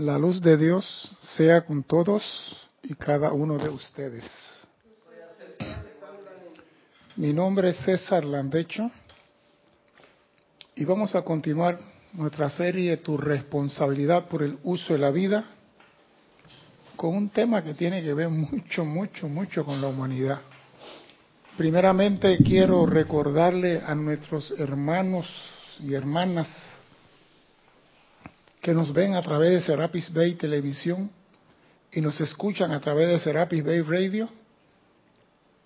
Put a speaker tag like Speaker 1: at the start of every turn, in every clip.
Speaker 1: La luz de Dios sea con todos y cada uno de ustedes. Mi nombre es César Landecho y vamos a continuar nuestra serie Tu responsabilidad por el uso de la vida con un tema que tiene que ver mucho, mucho, mucho con la humanidad. Primeramente quiero recordarle a nuestros hermanos y hermanas que nos ven a través de Serapis Bay Televisión y nos escuchan a través de Serapis Bay Radio,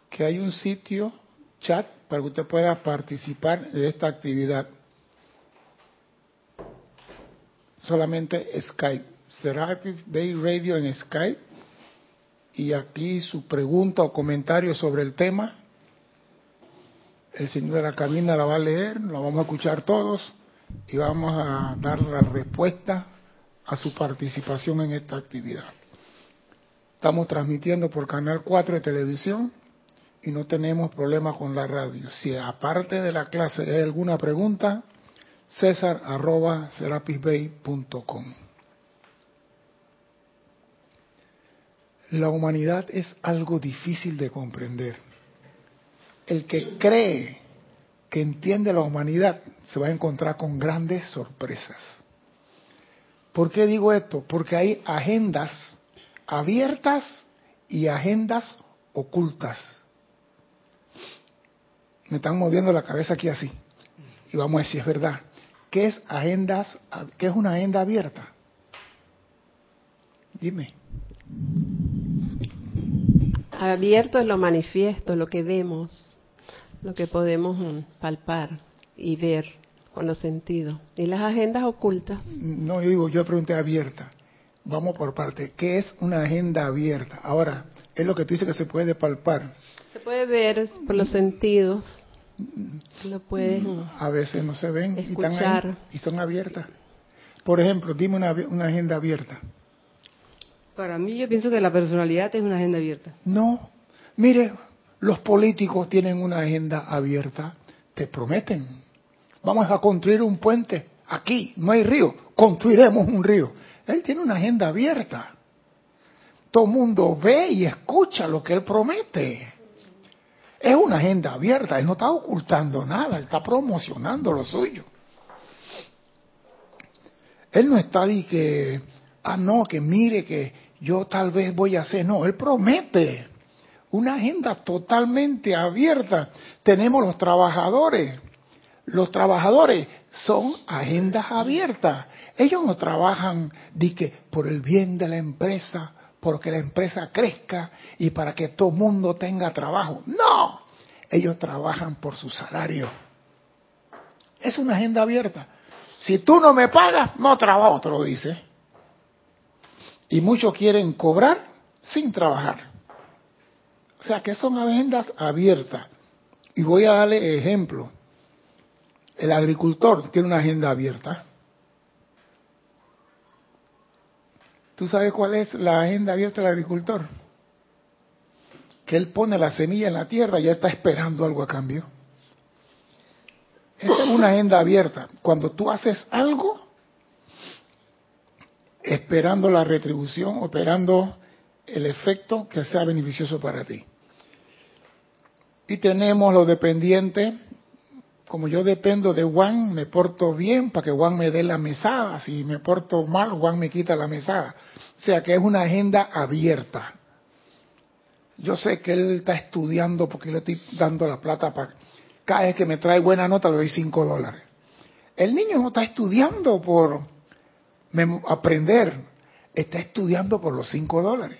Speaker 1: que hay un sitio chat para que usted pueda participar de esta actividad. Solamente Skype, Serapis Bay Radio en Skype, y aquí su pregunta o comentario sobre el tema. El señor de la cabina la va a leer, la vamos a escuchar todos y vamos a dar la respuesta a su participación en esta actividad. Estamos transmitiendo por Canal 4 de televisión y no tenemos problema con la radio. Si aparte de la clase hay alguna pregunta, césar arroba serapisbay.com. La humanidad es algo difícil de comprender. El que cree que entiende la humanidad se va a encontrar con grandes sorpresas. ¿Por qué digo esto? Porque hay agendas abiertas y agendas ocultas. Me están moviendo la cabeza aquí así. Y vamos a decir, es verdad. ¿Qué es agendas, qué es una agenda abierta? Dime.
Speaker 2: Abierto es lo manifiesto, lo que vemos, lo que podemos palpar y ver con los sentidos. ¿Y las agendas ocultas?
Speaker 1: No, yo digo, yo pregunté abierta. Vamos por parte. ¿Qué es una agenda abierta? Ahora, es lo que tú dices que se puede palpar.
Speaker 2: Se puede ver por los sentidos. Lo puedes
Speaker 1: A veces no se ven
Speaker 2: escuchar.
Speaker 1: y, están ahí, y son abiertas. Por ejemplo, dime una, una agenda abierta.
Speaker 3: Para mí yo pienso que la personalidad es una agenda abierta.
Speaker 1: No, mire, los políticos tienen una agenda abierta, te prometen. Vamos a construir un puente aquí, no hay río, construiremos un río. Él tiene una agenda abierta. Todo el mundo ve y escucha lo que él promete. Es una agenda abierta, él no está ocultando nada, él está promocionando lo suyo. Él no está de que, ah, no, que mire que yo tal vez voy a hacer, no, él promete una agenda totalmente abierta. Tenemos los trabajadores. Los trabajadores son agendas abiertas. Ellos no trabajan de que por el bien de la empresa, porque la empresa crezca y para que todo mundo tenga trabajo. No, ellos trabajan por su salario. Es una agenda abierta. Si tú no me pagas, no trabajo, te lo dice. Y muchos quieren cobrar sin trabajar. O sea que son agendas abiertas. Y voy a darle ejemplo. El agricultor tiene una agenda abierta. ¿Tú sabes cuál es la agenda abierta del agricultor? Que él pone la semilla en la tierra y ya está esperando algo a cambio. Esa es una agenda abierta. Cuando tú haces algo, esperando la retribución, esperando el efecto que sea beneficioso para ti. Y tenemos los dependientes, como yo dependo de Juan, me porto bien para que Juan me dé la mesada. Si me porto mal, Juan me quita la mesada. O sea que es una agenda abierta. Yo sé que él está estudiando porque le estoy dando la plata para... Cada vez que me trae buena nota le doy cinco dólares. El niño no está estudiando por aprender, está estudiando por los cinco dólares.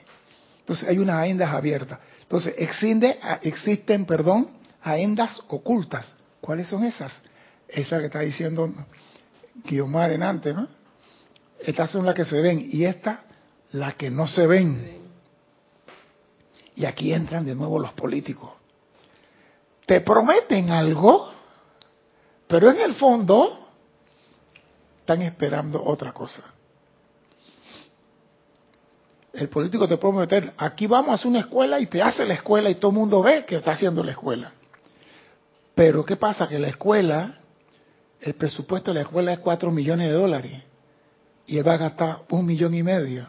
Speaker 1: Entonces hay unas agendas abiertas. Entonces, existe, existen, perdón, agendas ocultas. ¿Cuáles son esas? Esa que está diciendo Guiomar en ¿no? Estas son las que se ven y estas las que no se ven. Y aquí entran de nuevo los políticos. Te prometen algo, pero en el fondo están esperando otra cosa. El político te puede meter, aquí vamos a hacer una escuela y te hace la escuela y todo el mundo ve que está haciendo la escuela. Pero ¿qué pasa? Que la escuela, el presupuesto de la escuela es 4 millones de dólares. y él va a gastar un millón y medio.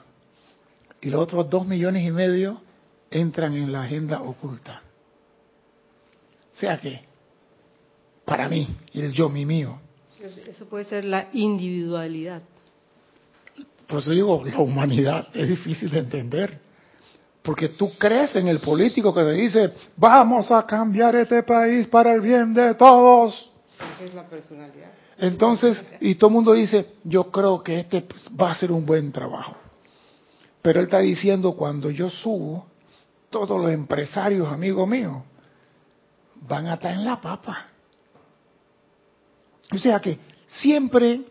Speaker 1: Y los otros dos millones y medio entran en la agenda oculta. O sea que, para mí, y el yo, mi mío.
Speaker 3: Eso puede ser la individualidad.
Speaker 1: Por eso digo, la humanidad es difícil de entender. Porque tú crees en el político que te dice, vamos a cambiar este país para el bien de todos.
Speaker 3: Esa es la personalidad.
Speaker 1: Entonces, y todo el mundo dice, yo creo que este va a ser un buen trabajo. Pero él está diciendo, cuando yo subo, todos los empresarios, amigos míos, van a estar en la papa. O sea que siempre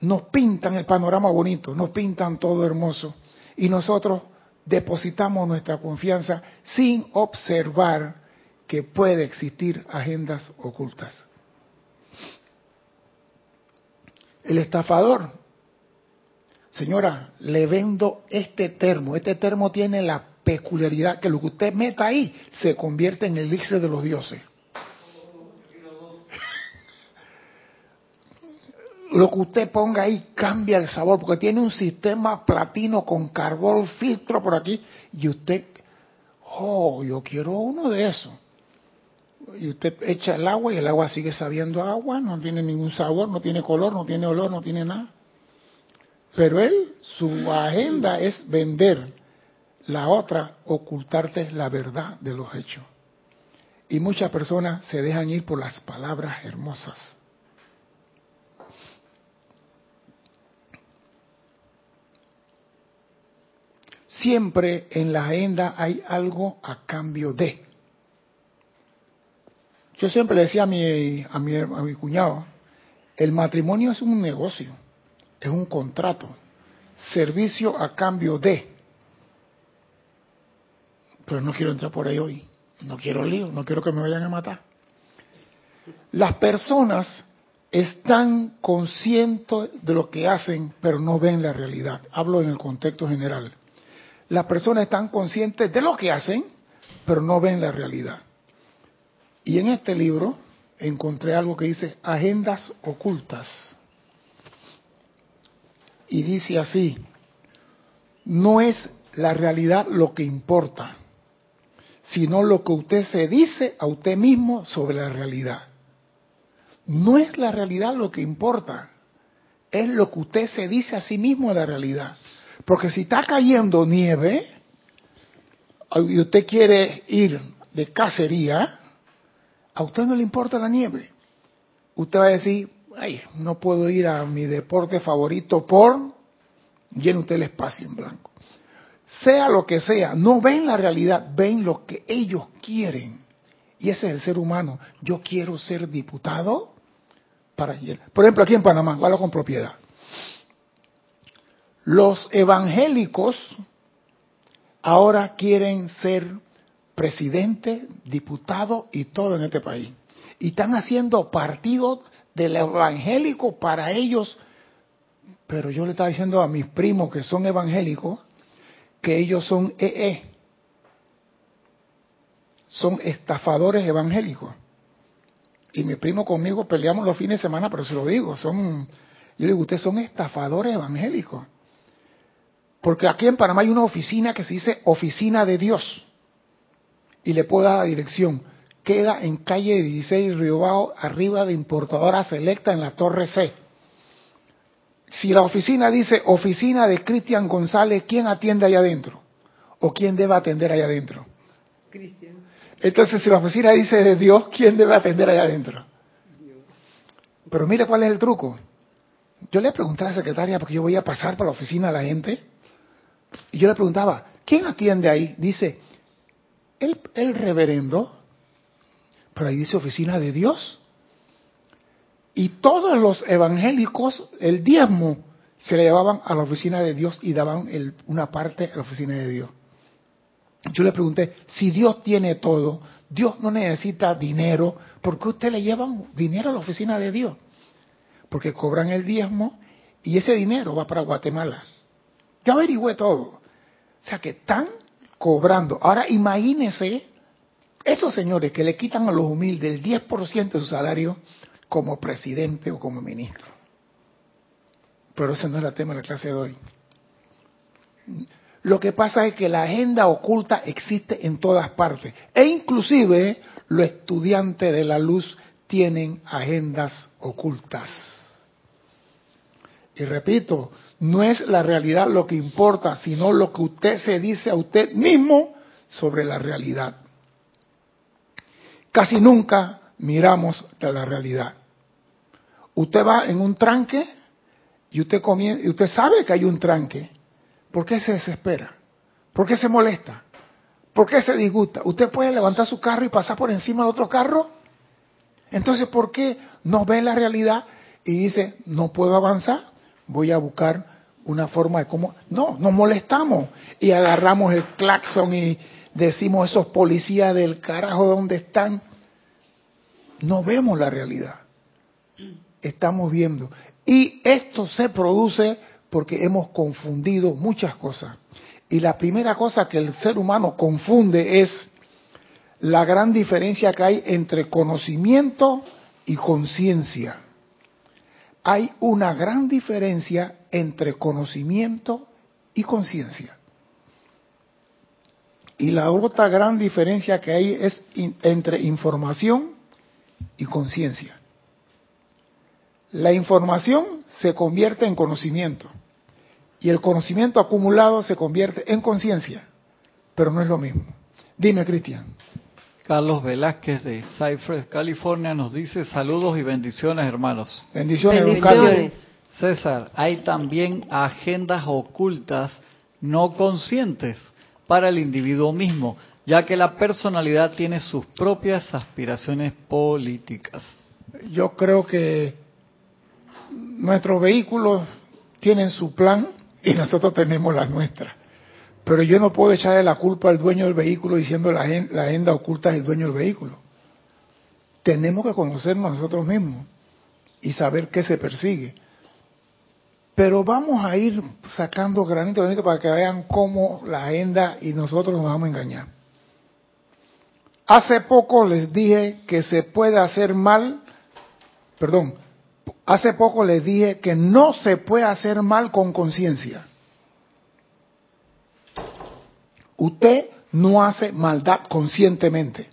Speaker 1: nos pintan el panorama bonito, nos pintan todo hermoso. Y nosotros depositamos nuestra confianza sin observar que puede existir agendas ocultas. El estafador, señora, le vendo este termo. Este termo tiene la peculiaridad que lo que usted meta ahí se convierte en el elixir de los dioses. Lo que usted ponga ahí cambia el sabor, porque tiene un sistema platino con carbón filtro por aquí, y usted, oh, yo quiero uno de esos. Y usted echa el agua y el agua sigue sabiendo agua, no tiene ningún sabor, no tiene color, no tiene olor, no tiene nada. Pero él, su agenda es vender. La otra, ocultarte la verdad de los hechos. Y muchas personas se dejan ir por las palabras hermosas. Siempre en la agenda hay algo a cambio de. Yo siempre le decía a mi, a mi, a mi cuñado, el matrimonio es un negocio, es un contrato, servicio a cambio de. Pero no quiero entrar por ahí hoy, no quiero lío, no quiero que me vayan a matar. Las personas están conscientes de lo que hacen, pero no ven la realidad. Hablo en el contexto general. Las personas están conscientes de lo que hacen, pero no ven la realidad. Y en este libro encontré algo que dice agendas ocultas. Y dice así, no es la realidad lo que importa, sino lo que usted se dice a usted mismo sobre la realidad. No es la realidad lo que importa, es lo que usted se dice a sí mismo de la realidad. Porque si está cayendo nieve y usted quiere ir de cacería, a usted no le importa la nieve. Usted va a decir, ay, no puedo ir a mi deporte favorito por llene usted el espacio en blanco. Sea lo que sea, no ven la realidad, ven lo que ellos quieren. Y ese es el ser humano. Yo quiero ser diputado para Por ejemplo, aquí en Panamá, hablo con propiedad. Los evangélicos ahora quieren ser presidente, diputado y todo en este país. Y están haciendo partido del evangélico para ellos. Pero yo le estaba diciendo a mis primos que son evangélicos que ellos son EE. Son estafadores evangélicos. Y mi primo conmigo peleamos los fines de semana, pero se lo digo, son, yo digo, ustedes son estafadores evangélicos. Porque aquí en Panamá hay una oficina que se dice Oficina de Dios. Y le puedo dar la dirección. Queda en calle 16 Río Bajo, arriba de importadora selecta en la Torre C. Si la oficina dice oficina de Cristian González, ¿quién atiende allá adentro? ¿O quién debe atender allá adentro?
Speaker 3: Cristian.
Speaker 1: Entonces, si la oficina dice de Dios, ¿quién debe atender allá adentro? Pero mire cuál es el truco. Yo le pregunté a la secretaria, porque yo voy a pasar por la oficina de la gente, y yo le preguntaba, ¿quién atiende ahí? Dice, el, reverendo, pero ahí dice oficina de Dios. Y todos los evangélicos, el diezmo, se le llevaban a la oficina de Dios y daban una parte a la oficina de Dios. Yo le pregunté, si Dios tiene todo, Dios no necesita dinero, ¿por qué usted le llevan dinero a la oficina de Dios? Porque cobran el diezmo y ese dinero va para Guatemala. Yo averigüé todo. O sea que están cobrando. Ahora imagínense esos señores que le quitan a los humildes el 10% de su salario como presidente o como ministro. Pero ese no es el tema de la clase de hoy. Lo que pasa es que la agenda oculta existe en todas partes. E inclusive los estudiantes de la luz tienen agendas ocultas. Y repito, no es la realidad lo que importa, sino lo que usted se dice a usted mismo sobre la realidad. Casi nunca miramos la realidad. Usted va en un tranque y usted, comienza, y usted sabe que hay un tranque. ¿Por qué se desespera? ¿Por qué se molesta? ¿Por qué se disgusta? ¿Usted puede levantar su carro y pasar por encima de otro carro? Entonces, ¿por qué no ve la realidad y dice, no puedo avanzar? Voy a buscar una forma de cómo... No, nos molestamos y agarramos el claxon y decimos, esos policías del carajo, ¿dónde están? No vemos la realidad. Estamos viendo. Y esto se produce porque hemos confundido muchas cosas. Y la primera cosa que el ser humano confunde es la gran diferencia que hay entre conocimiento y conciencia. Hay una gran diferencia entre conocimiento y conciencia. Y la otra gran diferencia que hay es entre información y conciencia. La información se convierte en conocimiento y el conocimiento acumulado se convierte en conciencia, pero no es lo mismo. Dime, Cristian.
Speaker 4: Carlos Velázquez de Cypress, California, nos dice saludos y bendiciones, hermanos.
Speaker 1: Bendiciones, bendiciones.
Speaker 4: César, hay también agendas ocultas no conscientes para el individuo mismo, ya que la personalidad tiene sus propias aspiraciones políticas.
Speaker 1: Yo creo que nuestros vehículos tienen su plan y nosotros tenemos la nuestra. Pero yo no puedo echarle la culpa al dueño del vehículo diciendo la, la agenda oculta es el dueño del vehículo. Tenemos que conocernos nosotros mismos y saber qué se persigue. Pero vamos a ir sacando granitos de para que vean cómo la agenda y nosotros nos vamos a engañar. Hace poco les dije que se puede hacer mal, perdón, Hace poco les dije que no se puede hacer mal con conciencia. Usted no hace maldad conscientemente.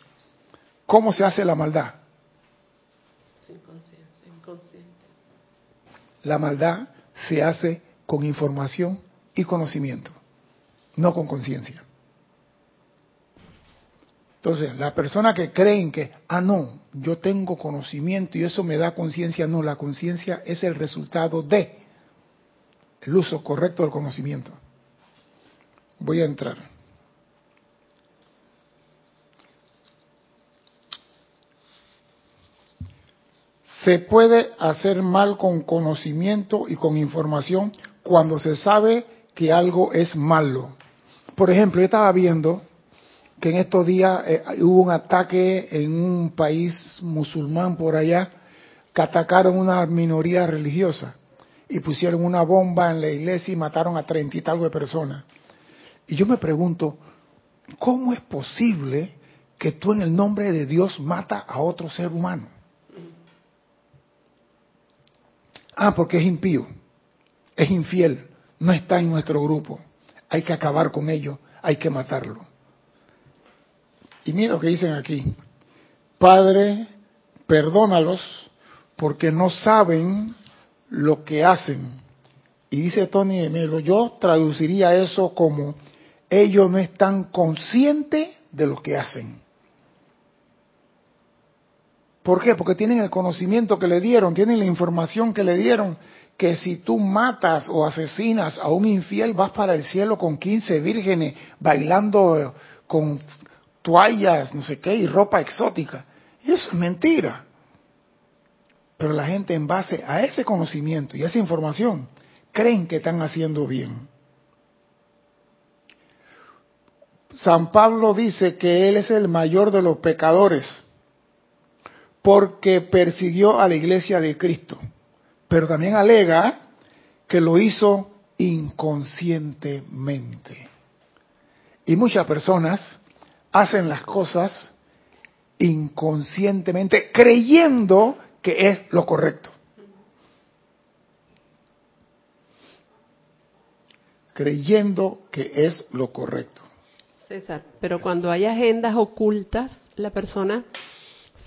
Speaker 1: ¿Cómo se hace la maldad? Sin conciencia, inconsciente. La maldad se hace con información y conocimiento, no con conciencia. Entonces, la persona que creen que, ah, no, yo tengo conocimiento y eso me da conciencia, no, la conciencia es el resultado de el uso correcto del conocimiento. Voy a entrar. Se puede hacer mal con conocimiento y con información cuando se sabe que algo es malo. Por ejemplo, yo estaba viendo que en estos días eh, hubo un ataque en un país musulmán por allá, que atacaron una minoría religiosa y pusieron una bomba en la iglesia y mataron a treinta y tal de personas. Y yo me pregunto, ¿cómo es posible que tú en el nombre de Dios mata a otro ser humano? Ah, porque es impío, es infiel, no está en nuestro grupo. Hay que acabar con ello, hay que matarlo. Y mira lo que dicen aquí. Padre, perdónalos porque no saben lo que hacen. Y dice Tony de Melo, yo traduciría eso como ellos no están conscientes de lo que hacen. ¿Por qué? Porque tienen el conocimiento que le dieron, tienen la información que le dieron, que si tú matas o asesinas a un infiel vas para el cielo con 15 vírgenes bailando con toallas, no sé qué, y ropa exótica. Y eso es mentira. Pero la gente en base a ese conocimiento y esa información creen que están haciendo bien. San Pablo dice que él es el mayor de los pecadores porque persiguió a la iglesia de Cristo, pero también alega que lo hizo inconscientemente. Y muchas personas hacen las cosas inconscientemente creyendo que es lo correcto. creyendo que es lo correcto.
Speaker 2: César, pero cuando hay agendas ocultas, la persona,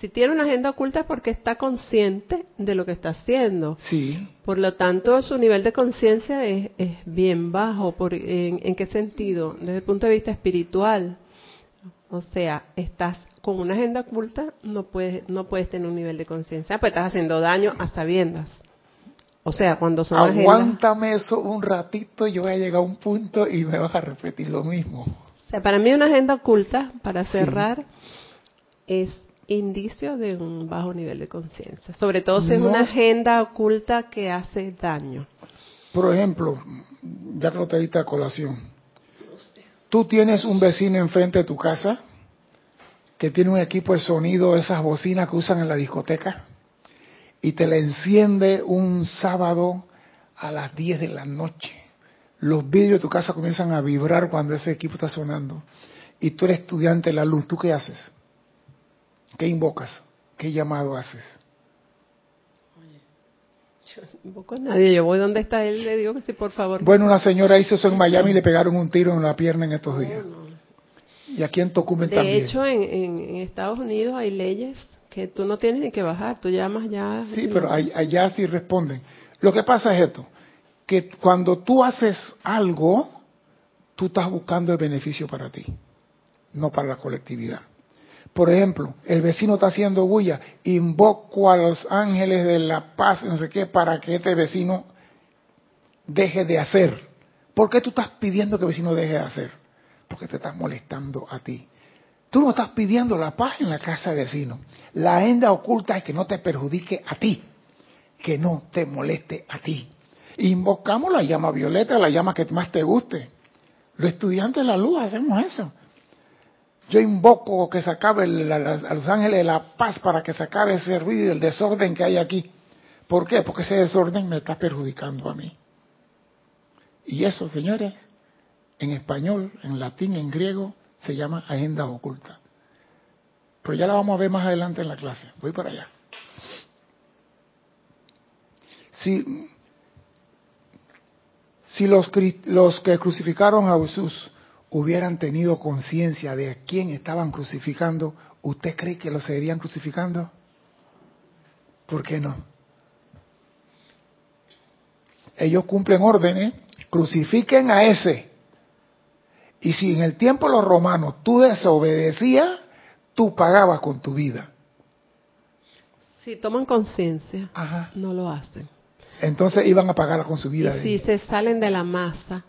Speaker 2: si tiene una agenda oculta es porque está consciente de lo que está haciendo.
Speaker 1: Sí,
Speaker 2: Por lo tanto, su nivel de conciencia es, es bien bajo. Por, en, ¿En qué sentido? Desde el punto de vista espiritual. O sea, estás con una agenda oculta, no puedes, no puedes tener un nivel de conciencia, pues estás haciendo daño a sabiendas. O sea, cuando son agendas...
Speaker 1: aguántame eso un ratito, yo voy a llegar a un punto y me vas a repetir lo mismo.
Speaker 2: O sea, para mí una agenda oculta, para
Speaker 1: Sí.
Speaker 2: cerrar, es indicio de un bajo nivel de conciencia. Sobre todo si es una agenda oculta que hace daño.
Speaker 1: Por ejemplo, ya que lo trajiste a colación, tú tienes un vecino enfrente de tu casa que tiene un equipo de sonido, esas bocinas que usan en la discoteca, y te la enciende un sábado a las 10 de la noche. Los vidrios de tu casa comienzan a vibrar cuando ese equipo está sonando. Y tú eres estudiante de la luz, ¿tú qué haces? ¿Qué invocas? ¿Qué llamado haces?
Speaker 2: Yo no invoco a nadie, yo voy donde está él le digo que sí, por favor.
Speaker 1: Bueno, una señora hizo eso en Miami y le pegaron un tiro en la pierna en estos días.
Speaker 2: No, no.
Speaker 1: Y aquí en Tocumen
Speaker 2: De
Speaker 1: también.
Speaker 2: hecho, en, en- en Estados Unidos hay leyes que tú no tienes ni que bajar, tú llamas ya.
Speaker 1: Sí, pero ay- allá sí responden. Lo que pasa es esto, que cuando tú haces algo, tú estás buscando el beneficio para ti, no para la colectividad. Por ejemplo, el vecino está haciendo bulla, invoco a los ángeles de la paz, no sé qué, para que este vecino deje de hacer. ¿Por qué tú estás pidiendo que el vecino deje de hacer? Porque te estás molestando a ti. Tú no estás pidiendo la paz en la casa del vecino. La agenda oculta es que no te perjudique a ti, que no te moleste a ti. Invocamos la llama violeta, la llama que más te guste. Los estudiantes de la luz hacemos eso. Yo invoco que se acabe a los ángeles de la paz para que se acabe ese ruido y el desorden que hay aquí. ¿Por qué? Porque ese desorden me está perjudicando a mí. Y eso, señores, en español, en latín, en griego, se llama agenda oculta. Pero ya la vamos a ver más adelante en la clase. Voy para allá. Si, si los, los que crucificaron a Jesús hubieran tenido conciencia de a quién estaban crucificando, ¿usted cree que lo seguirían crucificando? ¿Por qué no? Ellos cumplen órdenes, crucifiquen a ese. Y si en el tiempo de los romanos tú desobedecías, tú pagabas con tu vida.
Speaker 2: Si toman conciencia, no lo hacen.
Speaker 1: Entonces iban a pagarla con su vida.
Speaker 2: si se salen de la masa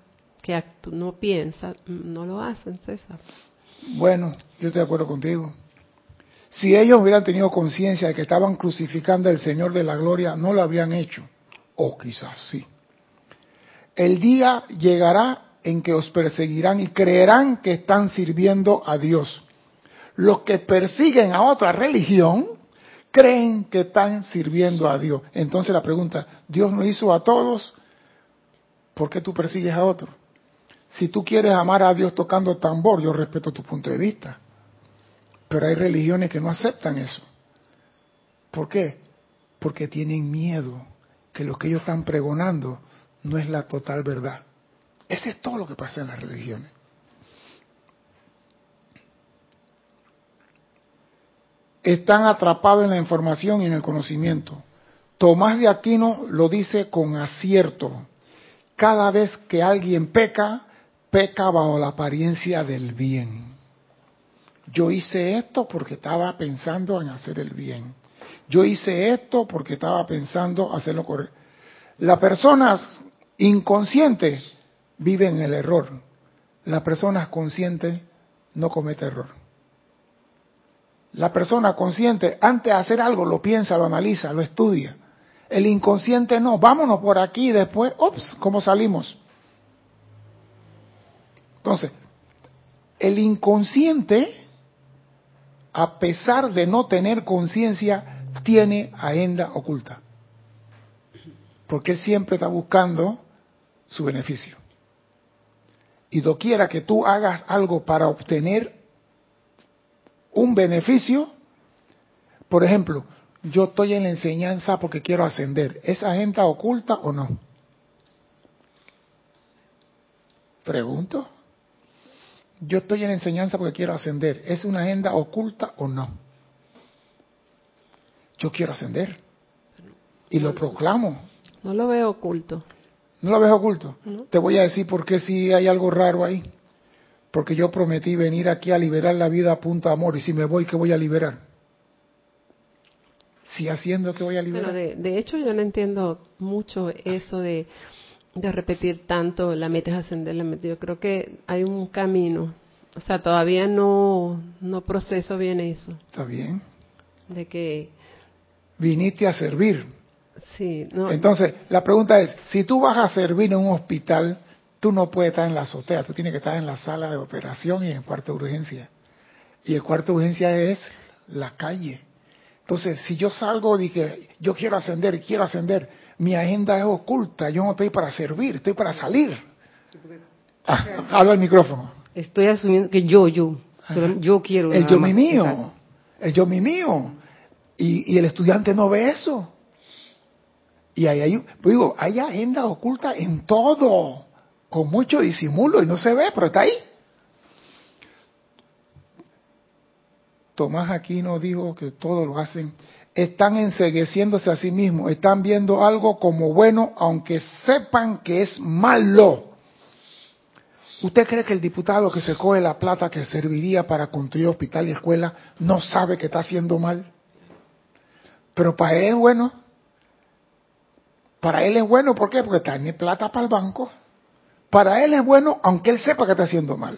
Speaker 2: que no piensa, mm, no lo hacen, César.
Speaker 1: Bueno, yo estoy de acuerdo contigo. Si ellos hubieran tenido conciencia de que estaban crucificando al Señor de la Gloria, no lo habrían hecho. O quizás sí. El día llegará en que os perseguirán y creerán que están sirviendo a Dios. Los que persiguen a otra religión creen que están sirviendo a Dios. Entonces la pregunta, ¿Dios no hizo a todos? ¿Por qué tú persigues a otro? Si tú quieres amar a Dios tocando tambor, yo respeto tu punto de vista. Pero hay religiones que no aceptan eso. ¿Por qué? Porque tienen miedo que lo que ellos están pregonando no es la total verdad. Ese es todo lo que pasa en las religiones. Están atrapados en la información y en el conocimiento. Tomás de Aquino lo dice con acierto. Cada vez que alguien peca, peca bajo la apariencia del bien. Yo hice esto porque estaba pensando en hacer el bien. Yo hice esto porque estaba pensando hacerlo correcto. Las personas inconscientes viven el error. Las personas conscientes no cometen error. La persona consciente, antes de hacer algo, lo piensa, lo analiza, lo estudia. El inconsciente no. Vámonos por aquí y después, ups, ¿cómo salimos? Entonces, el inconsciente, a pesar de no tener conciencia, tiene agenda oculta. Porque él siempre está buscando su beneficio. Y doquiera que tú hagas algo para obtener un beneficio, por ejemplo, yo estoy en la enseñanza porque quiero ascender, ¿es agenda oculta o no? Pregunto. Yo estoy en enseñanza porque quiero ascender. ¿Es una agenda oculta o no? Yo quiero ascender. Y lo proclamo.
Speaker 2: No lo veo oculto.
Speaker 1: ¿No lo ves oculto? Te voy a decir por qué si hay algo raro ahí. Porque yo prometí venir aquí a liberar la vida a punto de amor. Y si me voy, ¿qué voy a liberar? Si haciendo, ¿qué voy a liberar?
Speaker 2: Bueno, de, de hecho, yo no entiendo mucho eso de, de repetir tanto la meta es ascender, la meta. Yo creo que hay un camino. O sea, todavía no, no proceso bien eso.
Speaker 1: Está bien.
Speaker 2: De que,
Speaker 1: Viniste a servir.
Speaker 2: sí, no.
Speaker 1: Entonces, la pregunta es, si tú vas a servir en un hospital, tú no puedes estar en la azotea, tú tienes que estar en la sala de operación y en el cuarto de urgencia. Y el cuarto de urgencia es la calle. Entonces, si yo salgo y que yo quiero ascender, quiero ascender, mi agenda es oculta, yo no estoy para servir, estoy para salir. Ah, habla el micrófono.
Speaker 3: Estoy asumiendo que yo, yo, solo- yo quiero.
Speaker 1: El yo mi mío,
Speaker 3: Exacto.
Speaker 1: el yo mi mío. Y, y el estudiante no ve eso. Y ahí hay, pues digo, hay agenda oculta en todo, con mucho disimulo y no se ve, pero está ahí. Tomás Aquino dijo que todo lo hacen, están ensegueciéndose a sí mismos, están viendo algo como bueno, aunque sepan que es malo. ¿Usted cree que el diputado que se coge la plata que serviría para construir hospital y escuela no sabe que está haciendo mal? Pero para él es bueno. Para él es bueno, ¿por qué? Porque tiene plata para el banco. Para él es bueno, aunque él sepa que está haciendo mal.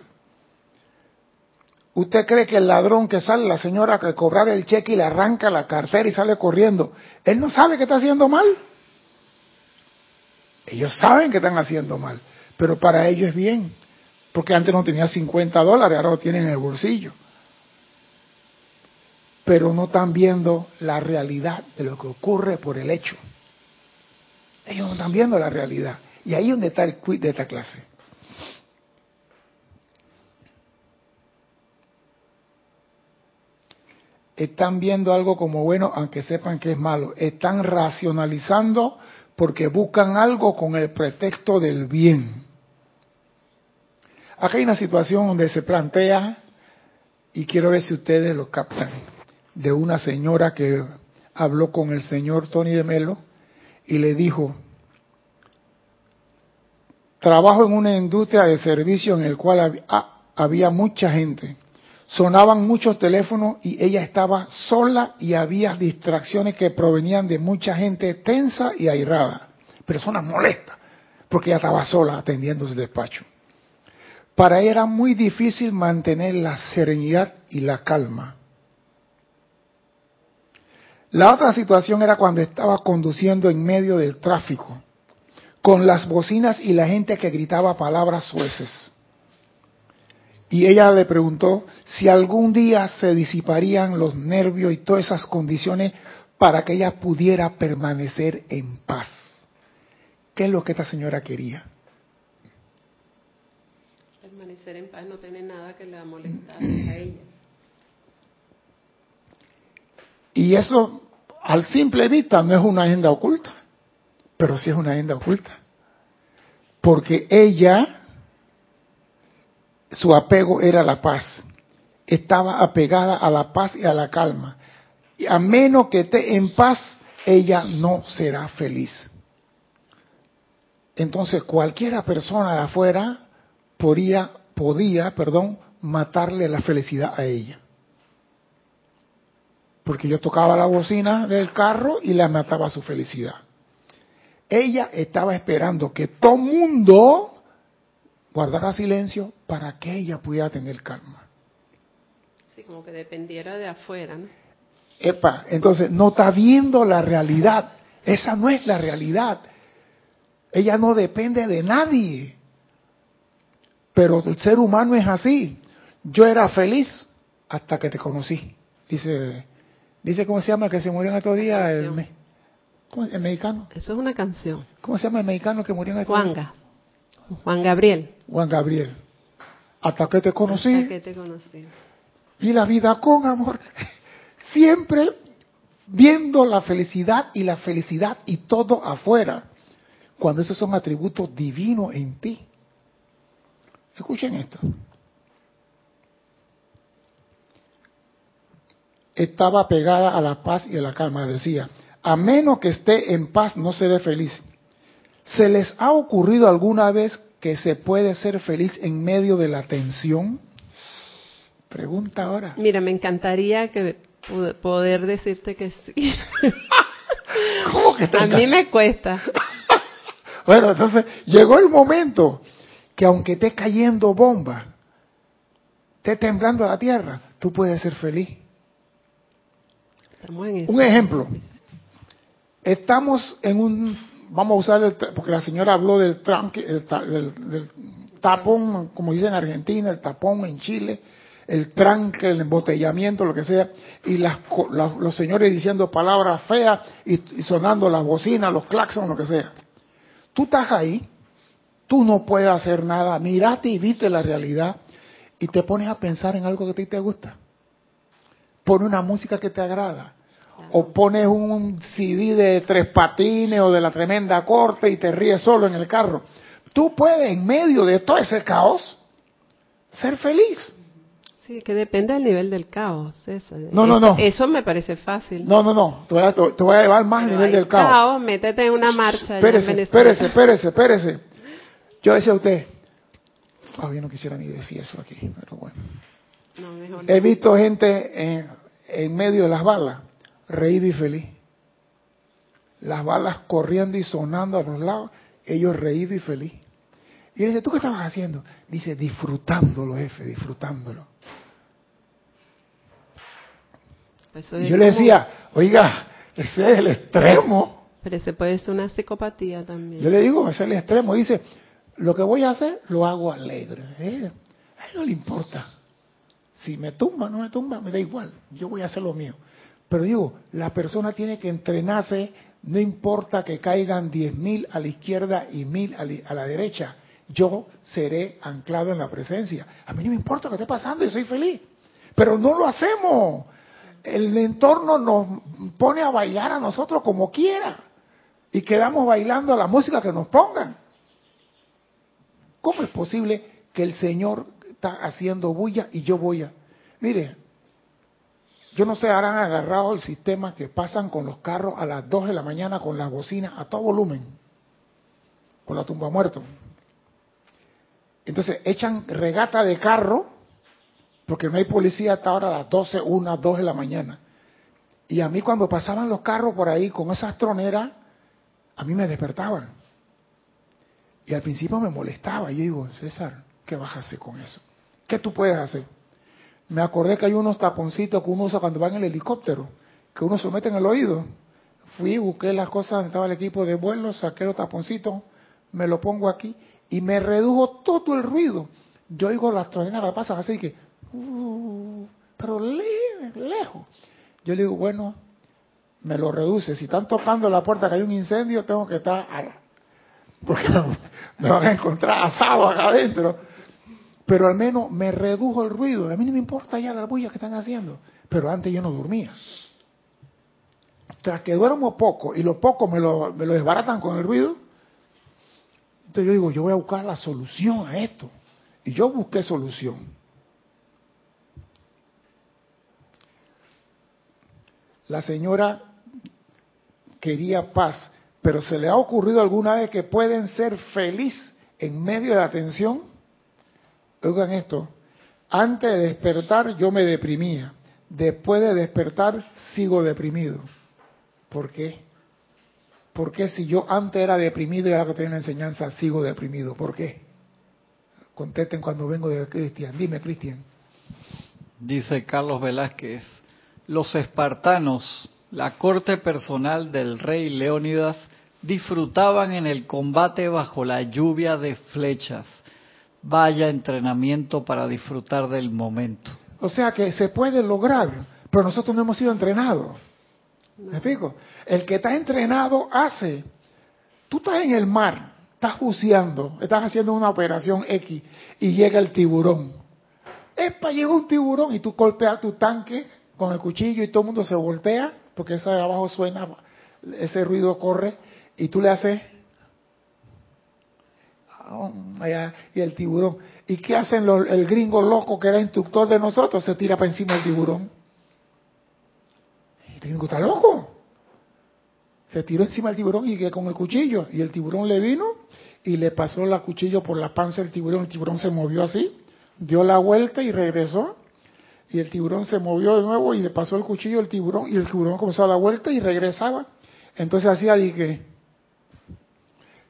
Speaker 1: ¿Usted cree que el ladrón que sale, la señora que cobrar el cheque y le arranca la cartera y sale corriendo, él no sabe que está haciendo mal? Ellos saben que están haciendo mal, pero para ellos es bien, porque antes no tenía 50 dólares, ahora lo tienen en el bolsillo. Pero no están viendo la realidad de lo que ocurre por el hecho. Ellos no están viendo la realidad. Y ahí es donde está el quid de esta clase. Están viendo algo como bueno, aunque sepan que es malo. Están racionalizando porque buscan algo con el pretexto del bien. Acá hay una situación donde se plantea, y quiero ver si ustedes lo captan, de una señora que habló con el señor Tony de Melo y le dijo, trabajo en una industria de servicio en el cual hab- había mucha gente. Sonaban muchos teléfonos y ella estaba sola y había distracciones que provenían de mucha gente tensa y airada. Personas molestas, porque ella estaba sola atendiendo su despacho. Para ella era muy difícil mantener la serenidad y la calma. La otra situación era cuando estaba conduciendo en medio del tráfico, con las bocinas y la gente que gritaba palabras sueces. Y ella le preguntó si algún día se disiparían los nervios y todas esas condiciones para que ella pudiera permanecer en paz. ¿Qué es lo que esta señora quería?
Speaker 2: Permanecer en paz no tiene nada que le molestar a ella.
Speaker 1: Y eso, al simple vista, no es una agenda oculta, pero sí es una agenda oculta. Porque ella, su apego era la paz. Estaba apegada a la paz y a la calma. Y a menos que esté en paz, ella no será feliz. Entonces, cualquiera persona de afuera podía, podía, perdón, matarle la felicidad a ella porque yo tocaba la bocina del carro y le mataba su felicidad. Ella estaba esperando que todo mundo guardara silencio para que ella pudiera tener calma.
Speaker 2: Sí, como que dependiera de afuera, ¿no?
Speaker 1: Epa, entonces no está viendo la realidad. Esa no es la realidad. Ella no depende de nadie. Pero el ser humano es así. Yo era feliz hasta que te conocí. Dice, dice cómo se llama el que se murió en estos días, el, mexicano.
Speaker 2: Eso es una canción.
Speaker 1: ¿Cómo se llama el mexicano que murió en estos días?
Speaker 2: Juanga. Juan Gabriel.
Speaker 1: Juan Gabriel. Hasta que te conocí
Speaker 2: Hasta que te conocí.
Speaker 1: y la vida con amor. Siempre viendo la felicidad y la felicidad y todo afuera. Cuando esos son atributos divinos en ti. Escuchen esto. Estaba pegada a la paz y a la calma. Decía, a menos que esté en paz no seré feliz. ¿Se les ha ocurrido alguna vez que se puede ser feliz en medio de la tensión? Pregunta ahora.
Speaker 2: Mira, me encantaría que poder decirte que sí.
Speaker 1: ¿Cómo que te
Speaker 2: A mí me cuesta.
Speaker 1: Bueno, entonces llegó el momento que aunque esté cayendo bomba, esté temblando la tierra, tú puedes ser feliz.
Speaker 2: Estamos en eso.
Speaker 1: Un ejemplo. Estamos en un, vamos a usar, el, porque la señora habló del, tranque, el del, tapón, como dicen en Argentina, el tapón en Chile, el tranque, el embotellamiento, lo que sea, y las, los señores diciendo palabras feas y, y sonando las bocinas, los claxons, lo que sea. Tú estás ahí, tú no puedes hacer nada, mirate y viste la realidad y te pones a pensar en algo que a ti te gusta. Pone una música que te agrada. O pones un CD de tres patines o de la tremenda corte y te ríes solo en el carro. Tú puedes, en medio de todo ese caos, ser feliz.
Speaker 2: Sí, que depende del nivel del caos. César.
Speaker 1: No, no,
Speaker 2: Eso-
Speaker 1: no.
Speaker 2: Eso me parece fácil.
Speaker 1: No, no, no. Te voy a, te voy a llevar más al nivel del caos.
Speaker 2: Métete en una marcha. allá en
Speaker 1: Espérese, espérese, espérese, espérese. Yo decía a usted, yo no quisiera ni decir eso aquí, pero bueno.
Speaker 2: No, mejor no.
Speaker 1: He visto gente en, en medio de las balas, reír y feliz. Las balas corriendo y sonando a los lados, ellos reídos y feliz. Y él dice, ¿tú qué estabas haciendo? Dice, disfrutándolo, jefe, disfrutándolo. Y yo le decía, oiga, ese es el extremo.
Speaker 2: Pero ese puede ser una psicopatía también.
Speaker 1: Yo le digo, ese es el extremo. Dice, lo que voy a hacer, lo hago alegre. ¿eh? A él no le importa. Si me tumba, no me tumba, me da igual. Yo voy a hacer lo mío. Pero digo, la persona tiene que entrenarse, no importa que caigan diez mil a la izquierda y mil a li- a la derecha. Yo seré anclado en la presencia. A mí no me importa lo que esté pasando y soy feliz. Pero no lo hacemos. El entorno nos pone a bailar a nosotros como quiera. Y quedamos bailando a la música que nos pongan. ¿Cómo es posible que el Señor está haciendo bulla y yo voy a... Mire, yo no sé, habrán agarrado el sistema que pasan con los carros a las 2 de la mañana con las bocinas a todo volumen, con la tumba muerto. Entonces echan regata de carro, porque no hay policía hasta ahora a las 12, 1, 2 de la mañana. Y a mí cuando pasaban los carros por ahí con esas troneras, a mí me despertaban. Y al principio me molestaba. Yo digo, César, ¿qué vas a hacer con eso? ¿Qué tú puedes hacer? Me acordé que hay unos taponcitos que uno usa cuando va en el helicóptero, que uno se mete en el oído. Fui, busqué las cosas estaba el equipo de vuelo, saqué los taponcitos, me lo pongo aquí y me redujo todo el ruido. Yo oigo las troneras que pasan así que, uh, pero le- lejos. Yo le digo, bueno, me lo reduce. Si están tocando la puerta que hay un incendio, tengo que estar, a- porque me van a encontrar asado acá adentro. Pero al menos me redujo el ruido. A mí no me importa ya la bulla que están haciendo. Pero antes yo no dormía. Tras que duermo poco y lo poco me lo, me lo desbaratan con el ruido, entonces yo digo, yo voy a buscar la solución a esto. Y yo busqué solución. La señora quería paz, pero ¿se le ha ocurrido alguna vez que pueden ser feliz en medio de la tensión? Oigan esto, antes de despertar yo me deprimía, después de despertar sigo deprimido. ¿Por qué? ¿Por qué si yo antes era deprimido y ahora que tengo una enseñanza sigo deprimido? ¿Por qué? Contesten cuando vengo de Cristian. Dime, Cristian.
Speaker 4: Dice Carlos Velázquez, los espartanos, la corte personal del rey Leónidas, disfrutaban en el combate bajo la lluvia de flechas. Vaya entrenamiento para disfrutar del momento.
Speaker 1: O sea que se puede lograr, pero nosotros no hemos sido entrenados. ¿Me explico? El que está entrenado hace. Tú estás en el mar, estás buceando, estás haciendo una operación X y llega el tiburón. Epa, llega un tiburón y tú golpeas tu tanque con el cuchillo y todo el mundo se voltea porque esa de abajo suena, ese ruido corre y tú le haces. Y el tiburón. ¿Y qué hacen los, el gringo loco que era instructor de nosotros? Se tira para encima del tiburón. El gringo está loco. Se tiró encima del tiburón y que con el cuchillo. Y el tiburón le vino y le pasó la cuchillo por la panza del tiburón. El tiburón se movió así, dio la vuelta y regresó. Y el tiburón se movió de nuevo y le pasó el cuchillo al tiburón. Y el tiburón comenzó a dar vuelta y regresaba. Entonces hacía, dije,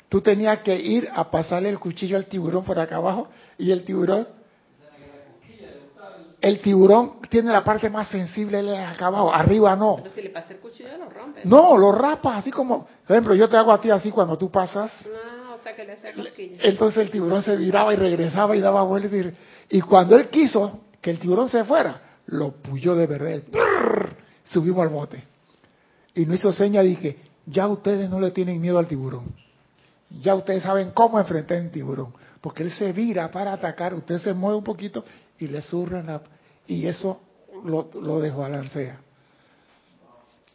Speaker 1: tú tenías que ir a pasarle el cuchillo al tiburón por acá abajo. Y el tiburón el tiburón tiene la parte más sensible de acá abajo, arriba no.
Speaker 2: Pero si le pasa el cuchillo lo rompe.
Speaker 1: No, lo rapas, así como, por ejemplo, yo te hago a ti así cuando tú pasas.
Speaker 2: No, o sea que le hace.
Speaker 1: Entonces el tiburón se viraba y regresaba y daba vueltas. Y, y cuando él quiso que el tiburón se fuera, lo puyó de verdad. Brrr, Subimos al bote. Y no hizo seña, dije, ya ustedes no le tienen miedo al tiburón. Ya ustedes saben cómo enfrentar un tiburón. Porque él se vira para atacar, usted se mueve un poquito y le zurran la- y eso lo, lo desbalancea.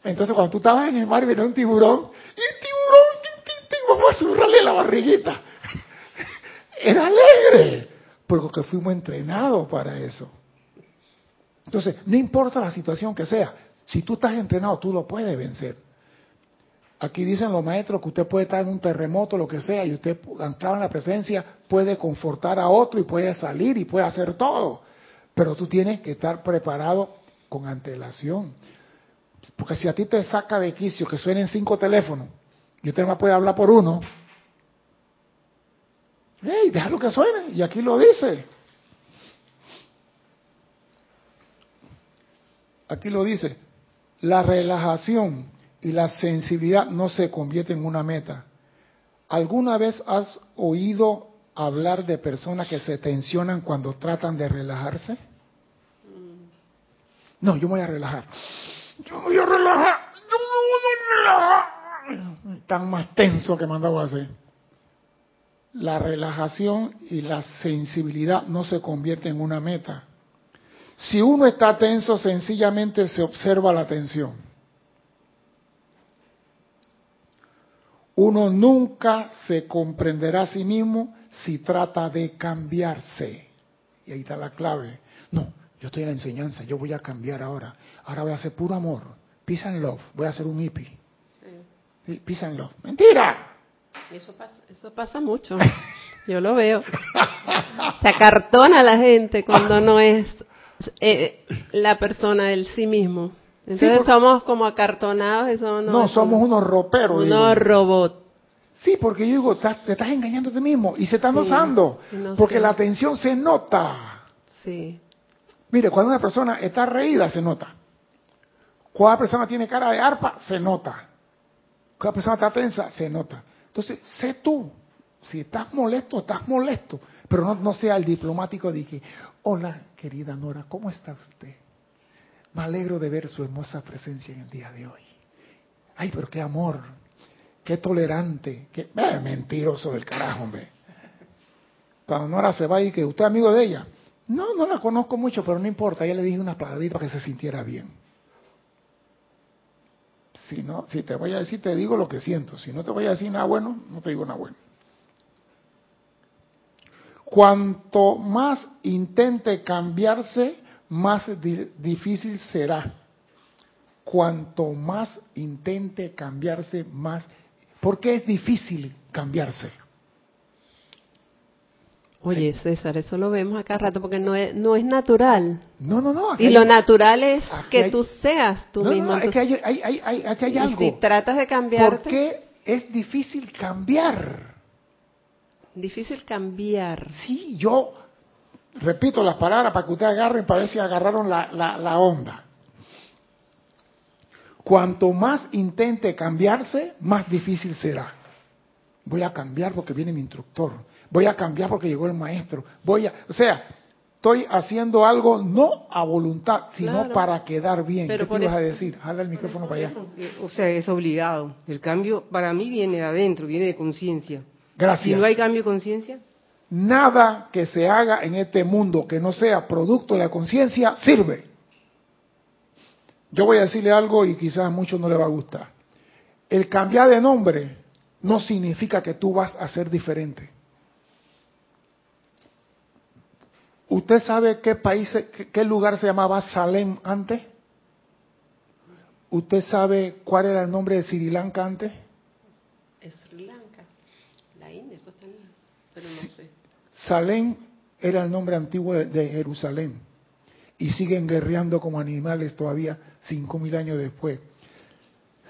Speaker 1: Entonces cuando tú estabas en el mar y un tiburón, y el tiburón, vamos a zurrarle la barriguita. Era alegre, porque fuimos entrenados para eso. Entonces, no importa la situación que sea, si tú estás entrenado, tú lo puedes vencer. Aquí dicen los maestros que usted puede estar en un terremoto, lo que sea, y usted, anclado en la presencia, puede confortar a otro y puede salir y puede hacer todo. Pero tú tienes que estar preparado con antelación. Porque si a ti te saca de quicio que suenen cinco teléfonos y usted no puede hablar por uno, hey, déjalo que suene. Y aquí lo dice. Aquí lo dice. La relajación y la sensibilidad no se convierten en una meta. ¿Alguna vez has oído hablar de personas que se tensionan cuando tratan de relajarse? No, yo me voy a relajar. Yo me voy a relajar. Yo me voy a relajar. Están más tenso que mandaba a hacer. La relajación y la sensibilidad no se convierten en una meta. Si uno está tenso, sencillamente se observa la tensión. Uno nunca se comprenderá a sí mismo si trata de cambiarse. Y ahí está la clave. No, yo estoy en la enseñanza, yo voy a cambiar ahora. Ahora voy a hacer puro amor. Peace and love. Voy a hacer un hippie. Sí, Peace and love. ¡Mentira!
Speaker 2: Y eso pasa, eso pasa mucho. Yo lo veo. Se acartona la gente cuando no es eh, la persona del sí mismo. Entonces
Speaker 1: porque-
Speaker 2: somos como acartonados y somos,
Speaker 1: No, somos unos roperos.
Speaker 2: unos robots.
Speaker 1: Sí, porque yo digo, "Estás- te estás engañando a ti mismo y se está notando.
Speaker 2: sí, no
Speaker 1: porque
Speaker 2: sé.
Speaker 1: la tensión se nota.
Speaker 2: Sí.
Speaker 1: Mire, cuando una persona está reída, se nota. Cuando una persona tiene cara de arpa, se nota. Cuando una persona está tensa, se nota. Entonces, sé tú. Si estás molesto, estás molesto. Pero no, no sea el diplomático de que, hola, querida Nora, ¿cómo está usted? Me alegro de ver su hermosa presencia en el día de hoy. Ay, pero qué amor, qué tolerante, qué eh, mentiroso del carajo, hombre. Cuando Nora se va y que usted es amigo de ella. No, no la conozco mucho, pero no importa. Ya le dije unas palabritas para que se sintiera bien. Si no, si te voy a decir, te digo lo que siento. Si no te voy a decir nada bueno, no te digo nada bueno. Cuanto más intente cambiarse, más di- difícil será. Cuanto más intente cambiarse, más... ¿Por qué es difícil cambiarse?
Speaker 2: Oye, César, eso lo vemos acá rato porque no es, no es natural.
Speaker 1: No, no, no.
Speaker 2: Y
Speaker 1: hay-
Speaker 2: lo natural es que
Speaker 1: hay-
Speaker 2: tú seas tú
Speaker 1: no, no,
Speaker 2: mismo.
Speaker 1: no, es que hay, hay, hay, hay- aquí hay
Speaker 2: y
Speaker 1: algo.
Speaker 2: si tratas de
Speaker 1: ¿Por
Speaker 2: cambiarte,
Speaker 1: qué es difícil cambiar?
Speaker 2: difícil cambiar.
Speaker 1: Sí, yo repito las palabras para que ustedes agarren, para ver si agarraron la, la, la onda. Cuanto más intente cambiarse, más difícil será. Voy a cambiar porque viene mi instructor. Voy a cambiar porque llegó el maestro. Voy a, o sea, estoy haciendo algo no a voluntad, sino
Speaker 2: Claro.
Speaker 1: para quedar bien.
Speaker 2: Pero
Speaker 1: ¿Qué te ibas a decir? Jala el micrófono para allá.
Speaker 3: O sea, es obligado. El cambio para mí viene de adentro, viene de conciencia.
Speaker 1: Gracias.
Speaker 3: Si no hay cambio de conciencia,
Speaker 1: Nada que se haga en este mundo que no sea producto de la conciencia sirve. Yo voy a decirle algo y quizás a muchos no le va a gustar. El cambiar de nombre no significa que tú vas a ser diferente. ¿Usted sabe qué país, qué, lugar se llamaba Salem antes? ¿Usted sabe cuál era el nombre de Sri Lanka antes?
Speaker 2: Es Sri Lanka, la India, eso está pero no sé.
Speaker 1: Salem era el nombre antiguo de, Jerusalén y siguen guerreando como animales todavía cinco mil años después.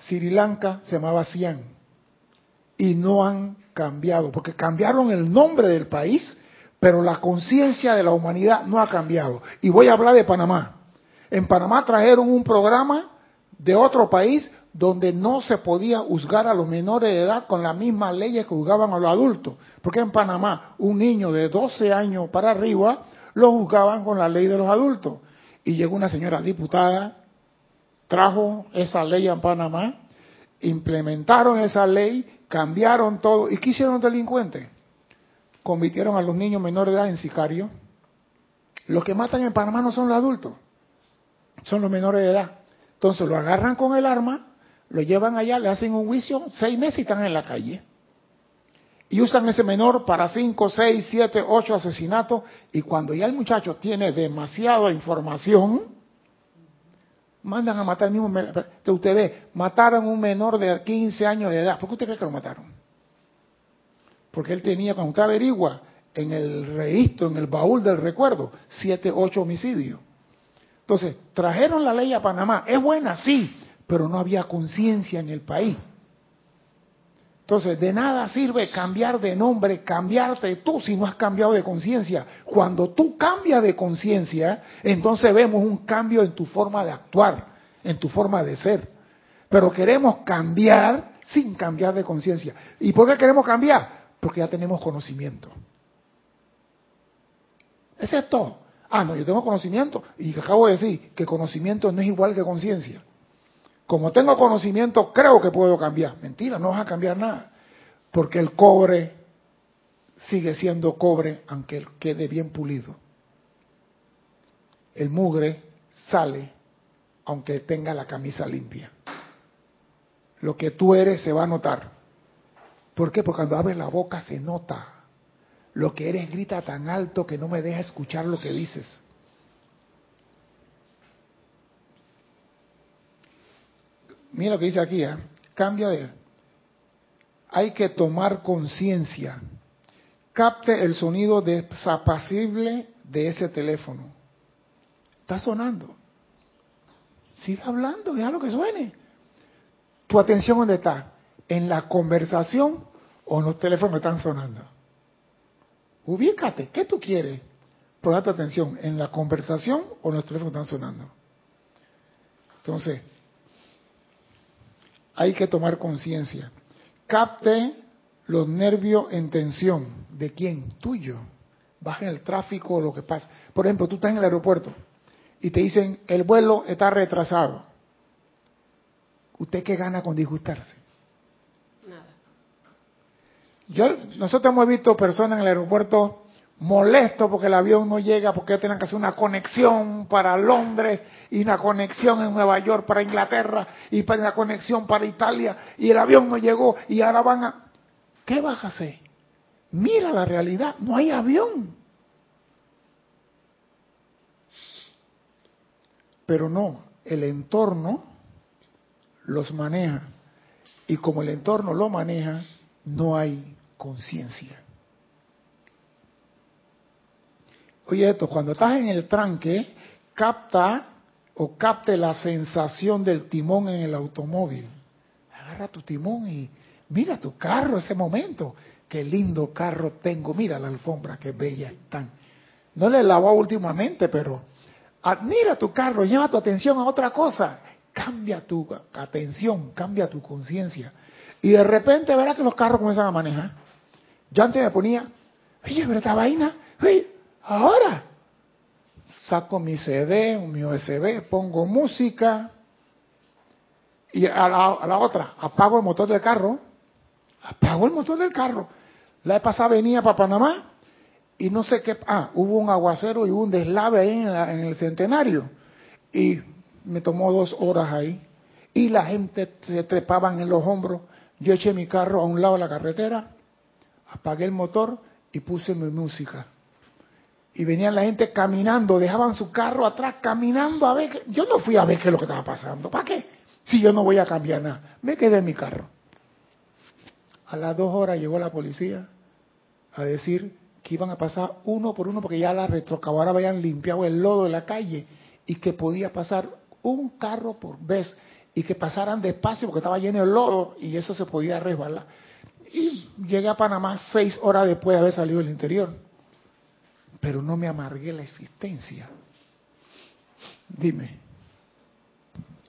Speaker 1: Sri Lanka se llamaba Siam y no han cambiado, porque cambiaron el nombre del país, pero la conciencia de la humanidad no ha cambiado. Y voy a hablar de Panamá. En Panamá trajeron un programa de otro país donde no se podía juzgar a los menores de edad con las mismas leyes que juzgaban a los adultos. Porque en Panamá un niño de 12 años para arriba lo juzgaban con la ley de los adultos. Y llegó una señora diputada, trajo esa ley en Panamá, implementaron esa ley, cambiaron todo. ¿Y qué hicieron los delincuentes? Convirtieron a los niños menores de edad en sicarios. Los que matan en Panamá no son los adultos, son los menores de edad. Entonces lo agarran con el arma, lo llevan allá, le hacen un juicio, seis meses y están en la calle. Y usan ese menor para cinco, seis, siete, ocho asesinatos. Y cuando ya el muchacho tiene demasiada información, mandan a matar al mismo. Que usted ve, mataron a un menor de 15 años de edad. ¿Por qué usted cree que lo mataron? Porque él tenía, cuando usted averigua, en el registro, en el baúl del recuerdo, siete, ocho homicidios. Entonces, trajeron la ley a Panamá. Es buena, sí, pero no había conciencia en el país. Entonces, de nada sirve cambiar de nombre, cambiarte tú si no has cambiado de conciencia. Cuando tú cambias de conciencia, entonces vemos un cambio en tu forma de actuar, en tu forma de ser. Pero queremos cambiar sin cambiar de conciencia. ¿Y por qué queremos cambiar? Porque ya tenemos conocimiento. Ese es todo. Ah, no, yo tengo conocimiento y acabo de decir que conocimiento no es igual que conciencia. Como tengo conocimiento, creo que puedo cambiar. Mentira, no vas a cambiar nada. Porque el cobre sigue siendo cobre aunque quede bien pulido. El mugre sale aunque tenga la camisa limpia. Lo que tú eres se va a notar. ¿Por qué? Porque cuando abres la boca se nota. Lo que eres grita tan alto que no me deja escuchar lo que dices. Mira lo que dice aquí, ¿eh? cambia de... Hay que tomar conciencia. Capte el sonido desapacible de ese teléfono. Está sonando. Sigue hablando, deja lo que suene. ¿Tu atención dónde está? ¿En la conversación o en los teléfonos que están sonando? Ubícate, ¿qué tú quieres? Ponete atención, ¿en la conversación o en los teléfonos están sonando? Entonces, hay que tomar conciencia. Capte los nervios en tensión. ¿De quién? Tuyo. Baja en el tráfico o lo que pasa. Por ejemplo, tú estás en el aeropuerto y te dicen, el vuelo está retrasado. ¿Usted qué gana con disgustarse?
Speaker 2: Nada.
Speaker 1: Yo, nosotros hemos visto personas en el aeropuerto molestos porque el avión no llega, porque tienen que hacer una conexión para Londres y una conexión en Nueva York para Inglaterra y una conexión para Italia y el avión no llegó y ahora van a... ¿Qué vas a hacer? Mira la realidad, no hay avión. Pero no, el entorno los maneja y como el entorno lo maneja, no hay conciencia. Cuando estás en el tranque, capta o capte la sensación del timón en el automóvil. Agarra tu timón y mira tu carro ese momento. Qué lindo carro tengo. Mira la alfombra, qué bella están. No le he últimamente, pero admira tu carro, llama tu atención a otra cosa. Cambia tu atención, cambia tu conciencia. Y de repente verás que los carros comienzan a manejar. Yo antes me ponía, oye, pero esta vaina, oye, ahora saco mi CD, mi USB, pongo música y a la, otra apago el motor del carro, apago el motor del carro. La pasada venía para Panamá y no sé qué, ah, hubo un aguacero y hubo un deslave ahí en, en el centenario y me tomó dos horas ahí y la gente se trepaban en los hombros. Yo eché mi carro a un lado de la carretera, apagué el motor y puse mi música y venían la gente caminando, dejaban su carro atrás caminando a ver, que- yo no fui a ver qué es lo que estaba pasando, ¿para qué? Si yo no voy a cambiar nada, me quedé en mi carro. A las dos horas llegó la policía a decir que iban a pasar uno por uno porque ya la retrocavara habían limpiado el lodo de la calle y que podía pasar un carro por vez y que pasaran despacio porque estaba lleno de lodo y eso se podía resbalar. Y llegué a Panamá seis horas después de haber salido del interior. Pero no me amargué la existencia. Dime.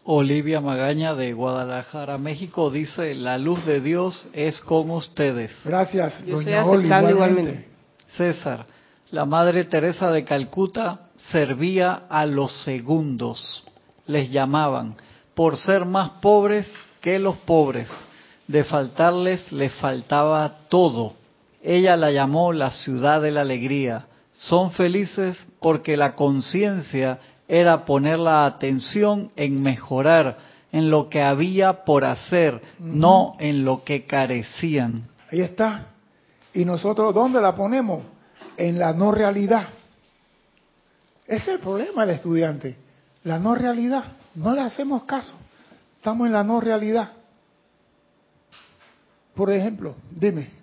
Speaker 4: Olivia Magaña de Guadalajara, México, dice, la luz de Dios es con ustedes.
Speaker 1: Gracias,
Speaker 3: Yo
Speaker 1: doña Oli.
Speaker 3: aceptando
Speaker 1: igualmente.
Speaker 3: igualmente.
Speaker 4: César, la Madre Teresa de Calcuta servía a los segundos, les llamaban, por ser más pobres que los pobres. De faltarles les faltaba todo. Ella la llamó la ciudad de la alegría. Son felices porque la conciencia era poner la atención en mejorar, en lo que había por hacer, no en lo que carecían.
Speaker 1: Ahí está. ¿Y nosotros dónde la ponemos? En la no realidad. Ese es el problema del estudiante. La no realidad. No le hacemos caso. Estamos en la no realidad. Por ejemplo, dime.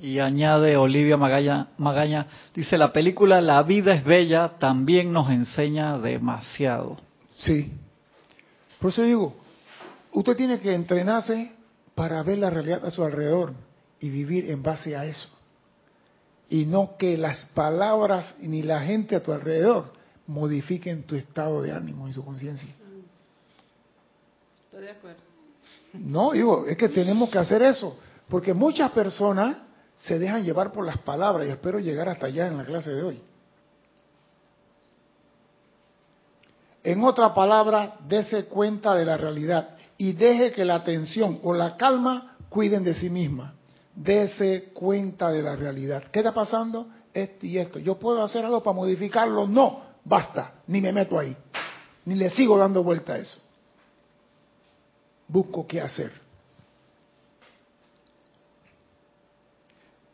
Speaker 4: Y añade Olivia Magaña, Magaña, dice, la película La vida es bella también nos enseña demasiado.
Speaker 1: Sí. Por eso digo, usted tiene que entrenarse para ver la realidad a su alrededor y vivir en base a eso. Y no que las palabras ni la gente a tu alrededor modifiquen tu estado de ánimo y su conciencia.
Speaker 2: Estoy de acuerdo.
Speaker 1: No, digo, es que tenemos que hacer eso, porque muchas personas se dejan llevar por las palabras y espero llegar hasta allá en la clase de hoy. En otra palabra, dése cuenta de la realidad y deje que la atención o la calma cuiden de sí misma. Dese cuenta de la realidad. ¿Qué está pasando? Esto y esto. ¿Yo puedo hacer algo para modificarlo? No, basta, ni me meto ahí, ni le sigo dando vuelta a eso. Busco qué hacer.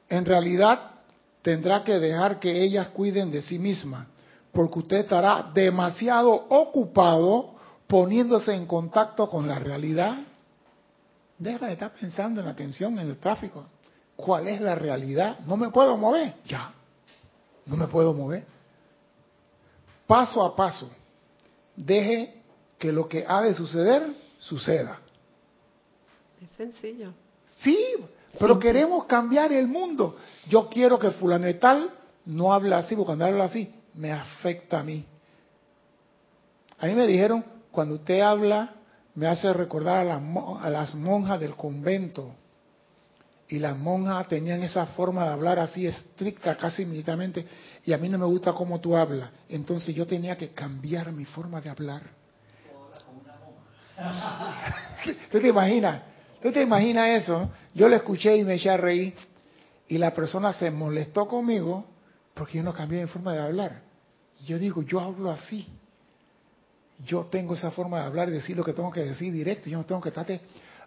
Speaker 1: En realidad, tendrá que dejar que ellas cuiden de sí mismas, porque usted estará demasiado ocupado poniéndose en contacto con la realidad. Deja de estar pensando en la tensión, en el tráfico. ¿Cuál es la realidad? No me puedo mover. Ya. No me puedo mover. Paso a paso. Deje que lo que ha de suceder, suceda.
Speaker 2: Es sencillo.
Speaker 1: Sí, pero queremos cambiar el mundo. Yo quiero que fulano de tal no hable así, porque cuando habla así me afecta a mí. A mí me dijeron, cuando usted habla, me hace recordar a las, mo- a las monjas del convento. Y las monjas tenían esa forma de hablar así estricta, casi militarmente, y a mí no me gusta cómo tú hablas. Entonces yo tenía que cambiar mi forma de hablar. ¿Tú te imaginas? ¿Tú te imaginas eso? Yo lo escuché y me eché a reír. Y la persona se molestó conmigo porque yo no cambié mi forma de hablar. Yo digo, yo hablo así. Yo tengo esa forma de hablar y decir lo que tengo que decir directo. Yo no tengo que estar,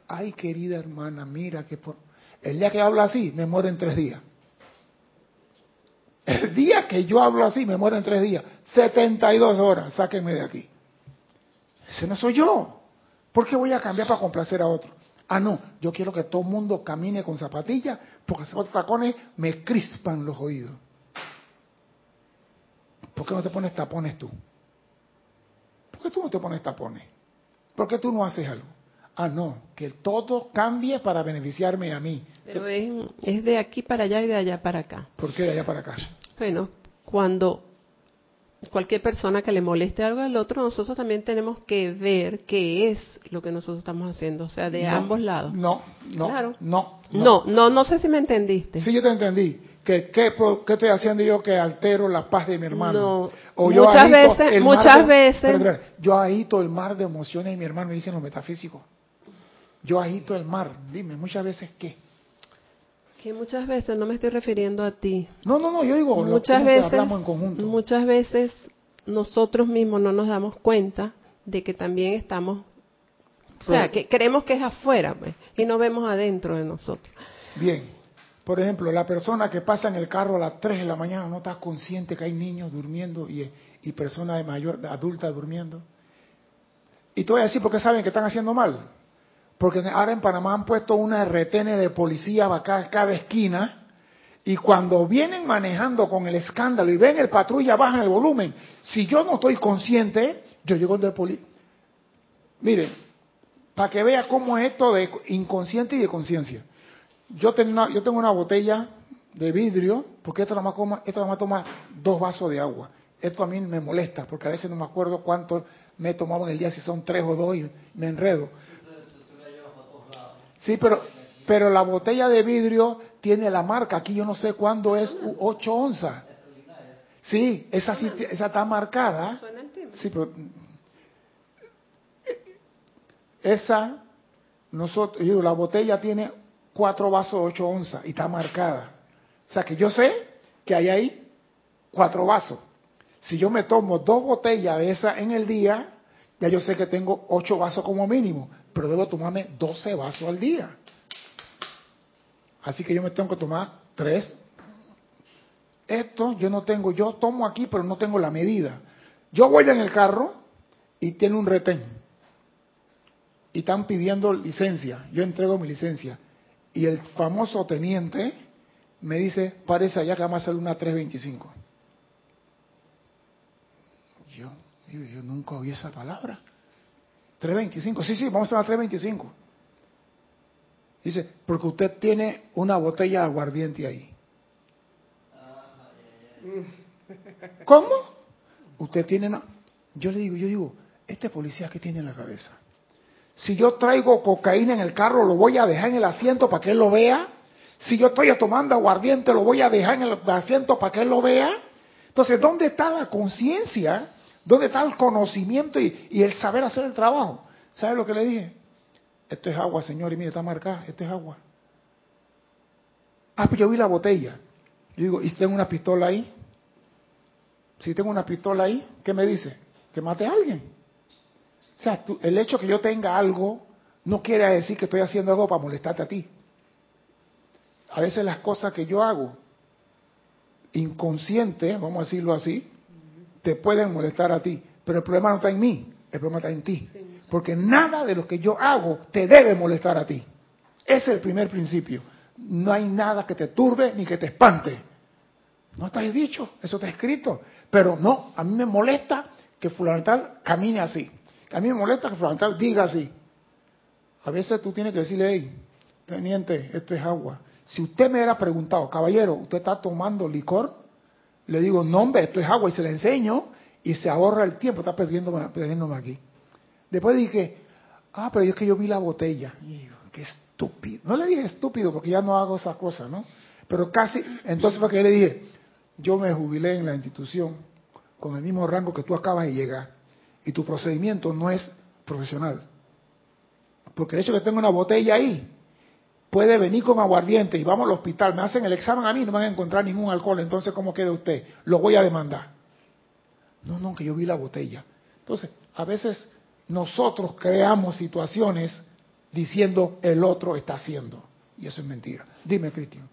Speaker 1: ay querida hermana, mira que por... El día que hablo así, me muero en tres días. El día que yo hablo así, me muero en tres días. 72 horas, sáquenme de aquí. Ese no soy yo. ¿Por qué voy a cambiar para complacer a otro? Ah, no, yo quiero que todo el mundo camine con zapatillas porque esos tacones me crispan los oídos. ¿Por qué no te pones tapones tú? ¿Por qué tú no te pones tapones? ¿Por qué tú no haces algo? Ah, no, que todo cambie para beneficiarme a mí.
Speaker 2: Pero es, es de aquí para allá y de allá para acá.
Speaker 1: ¿Por qué de allá para acá?
Speaker 2: Bueno, cuando cualquier persona que le moleste algo al otro, nosotros también tenemos que ver qué es lo que nosotros estamos haciendo, o sea, de
Speaker 1: No,
Speaker 2: ambos lados.
Speaker 1: No, no,
Speaker 2: Claro.
Speaker 1: no,
Speaker 2: No, no, no sé si me entendiste.
Speaker 1: Sí, yo te entendí. Que, ¿qué, qué estoy haciendo yo que altero la paz de mi hermano?
Speaker 2: No.
Speaker 1: O yo
Speaker 2: Muchas veces-
Speaker 1: el mar
Speaker 2: muchas
Speaker 1: de-
Speaker 2: veces-
Speaker 1: espera. yo agito el mar de emociones y mi hermano dicen los metafísicos. Yo agito el mar. Dime, muchas veces qué.
Speaker 2: Que muchas veces no me estoy refiriendo a ti.
Speaker 1: No, no, no, yo digo,
Speaker 2: muchas veces,
Speaker 1: hablamos en conjunto.
Speaker 2: muchas veces nosotros mismos no nos damos cuenta de que también estamos, o sea, que creemos que es afuera pues, y no vemos adentro de nosotros.
Speaker 1: Bien. Por ejemplo, la persona que pasa en el carro a las 3 de la mañana no está consciente que hay niños durmiendo y, y personas de mayor, adultas durmiendo. Y te voy a decir por qué saben que están haciendo mal. Porque ahora en Panamá han puesto una RTN de policía acá cada esquina y cuando vienen manejando con el escándalo y ven el patrulla bajan el volumen, si yo no estoy consciente, yo llego del policía. Miren, para que vea cómo es esto de inconsciente y de conciencia. Yo tengo, una, yo tengo una botella de vidrio, porque esto nada, más nada más toma dos vasos de agua. Esto a mí me molesta, porque a veces no me acuerdo cuánto me he tomado en el día, si son tres o dos, y me enredo. Sí, pero, pero la botella de vidrio tiene la marca. Aquí yo no sé cuándo es 8 onzas. Sí, esa, sí, esa está marcada. Sí, pero esa, nosotros, yo la botella tiene cuatro vasos 8 onzas y está marcada. O sea que yo sé que hay ahí cuatro vasos. Si yo me tomo dos botellas de esa en el día, ya yo sé que tengo ocho vasos como mínimo, pero debo tomarme 12 vasos al día. Así que yo me tengo que tomar tres. Esto yo no tengo, yo tomo aquí, pero no tengo la medida. Yo voy en el carro y tiene un retén. Y están pidiendo licencia. Yo entrego mi licencia. Y el famoso teniente me dice, parece allá que vamos a hacer una 325. Yo, yo, yo nunca oí esa palabra. 325, sí, sí, vamos a una 325. Dice, porque usted tiene una botella de aguardiente ahí. ¿Cómo? Usted tiene una... Yo le digo, yo digo, este policía que tiene en la cabeza. Si yo traigo cocaína en el carro, lo voy a dejar en el asiento para que él lo vea. Si yo estoy tomando aguardiente, lo voy a dejar en el asiento para que él lo vea. Entonces, ¿dónde está la conciencia? ¿Dónde está el conocimiento y, el saber hacer el trabajo? ¿Sabe lo que le dije? Esto es agua, señor, y mire, está marcada, esto es agua. Ah, pues yo vi la botella. Yo digo, ¿y si tengo una pistola ahí? Si tengo una pistola ahí, ¿qué me dice? Que mate a alguien. O sea, el hecho que yo tenga algo no quiere decir que estoy haciendo algo para molestarte a ti. A veces las cosas que yo hago, inconscientes, vamos a decirlo así, te pueden molestar a ti. Pero el problema no está en mí, el problema está en ti. Porque nada de lo que yo hago te debe molestar a ti. Ese es el primer principio. No hay nada que te turbe ni que te espante. No está dicho, eso está escrito. Pero no, a mí me molesta que Fulantal camine así. A mí me molesta que Fulantal diga así. A veces tú tienes que decirle, hey, teniente, esto es agua. Si usted me hubiera preguntado, caballero, ¿usted está tomando licor? Le digo, no, hombre, esto es agua y se le enseño y se ahorra el tiempo, está perdiéndome, perdiéndome aquí. Después dije, ah, pero es que yo vi la botella. Y digo, qué estúpido. No le dije estúpido porque ya no hago esas cosas, ¿no? Pero casi, entonces fue que le dije, yo me jubilé en la institución con el mismo rango que tú acabas de llegar y tu procedimiento no es profesional. Porque el hecho de que tenga una botella ahí, puede venir con aguardiente y vamos al hospital, me hacen el examen a mí, no van a encontrar ningún alcohol, entonces ¿cómo queda usted? Lo voy a demandar. No, no, que yo vi la botella. Entonces, a veces nosotros creamos situaciones diciendo el otro está haciendo. Y eso es mentira. Dime, Cristian.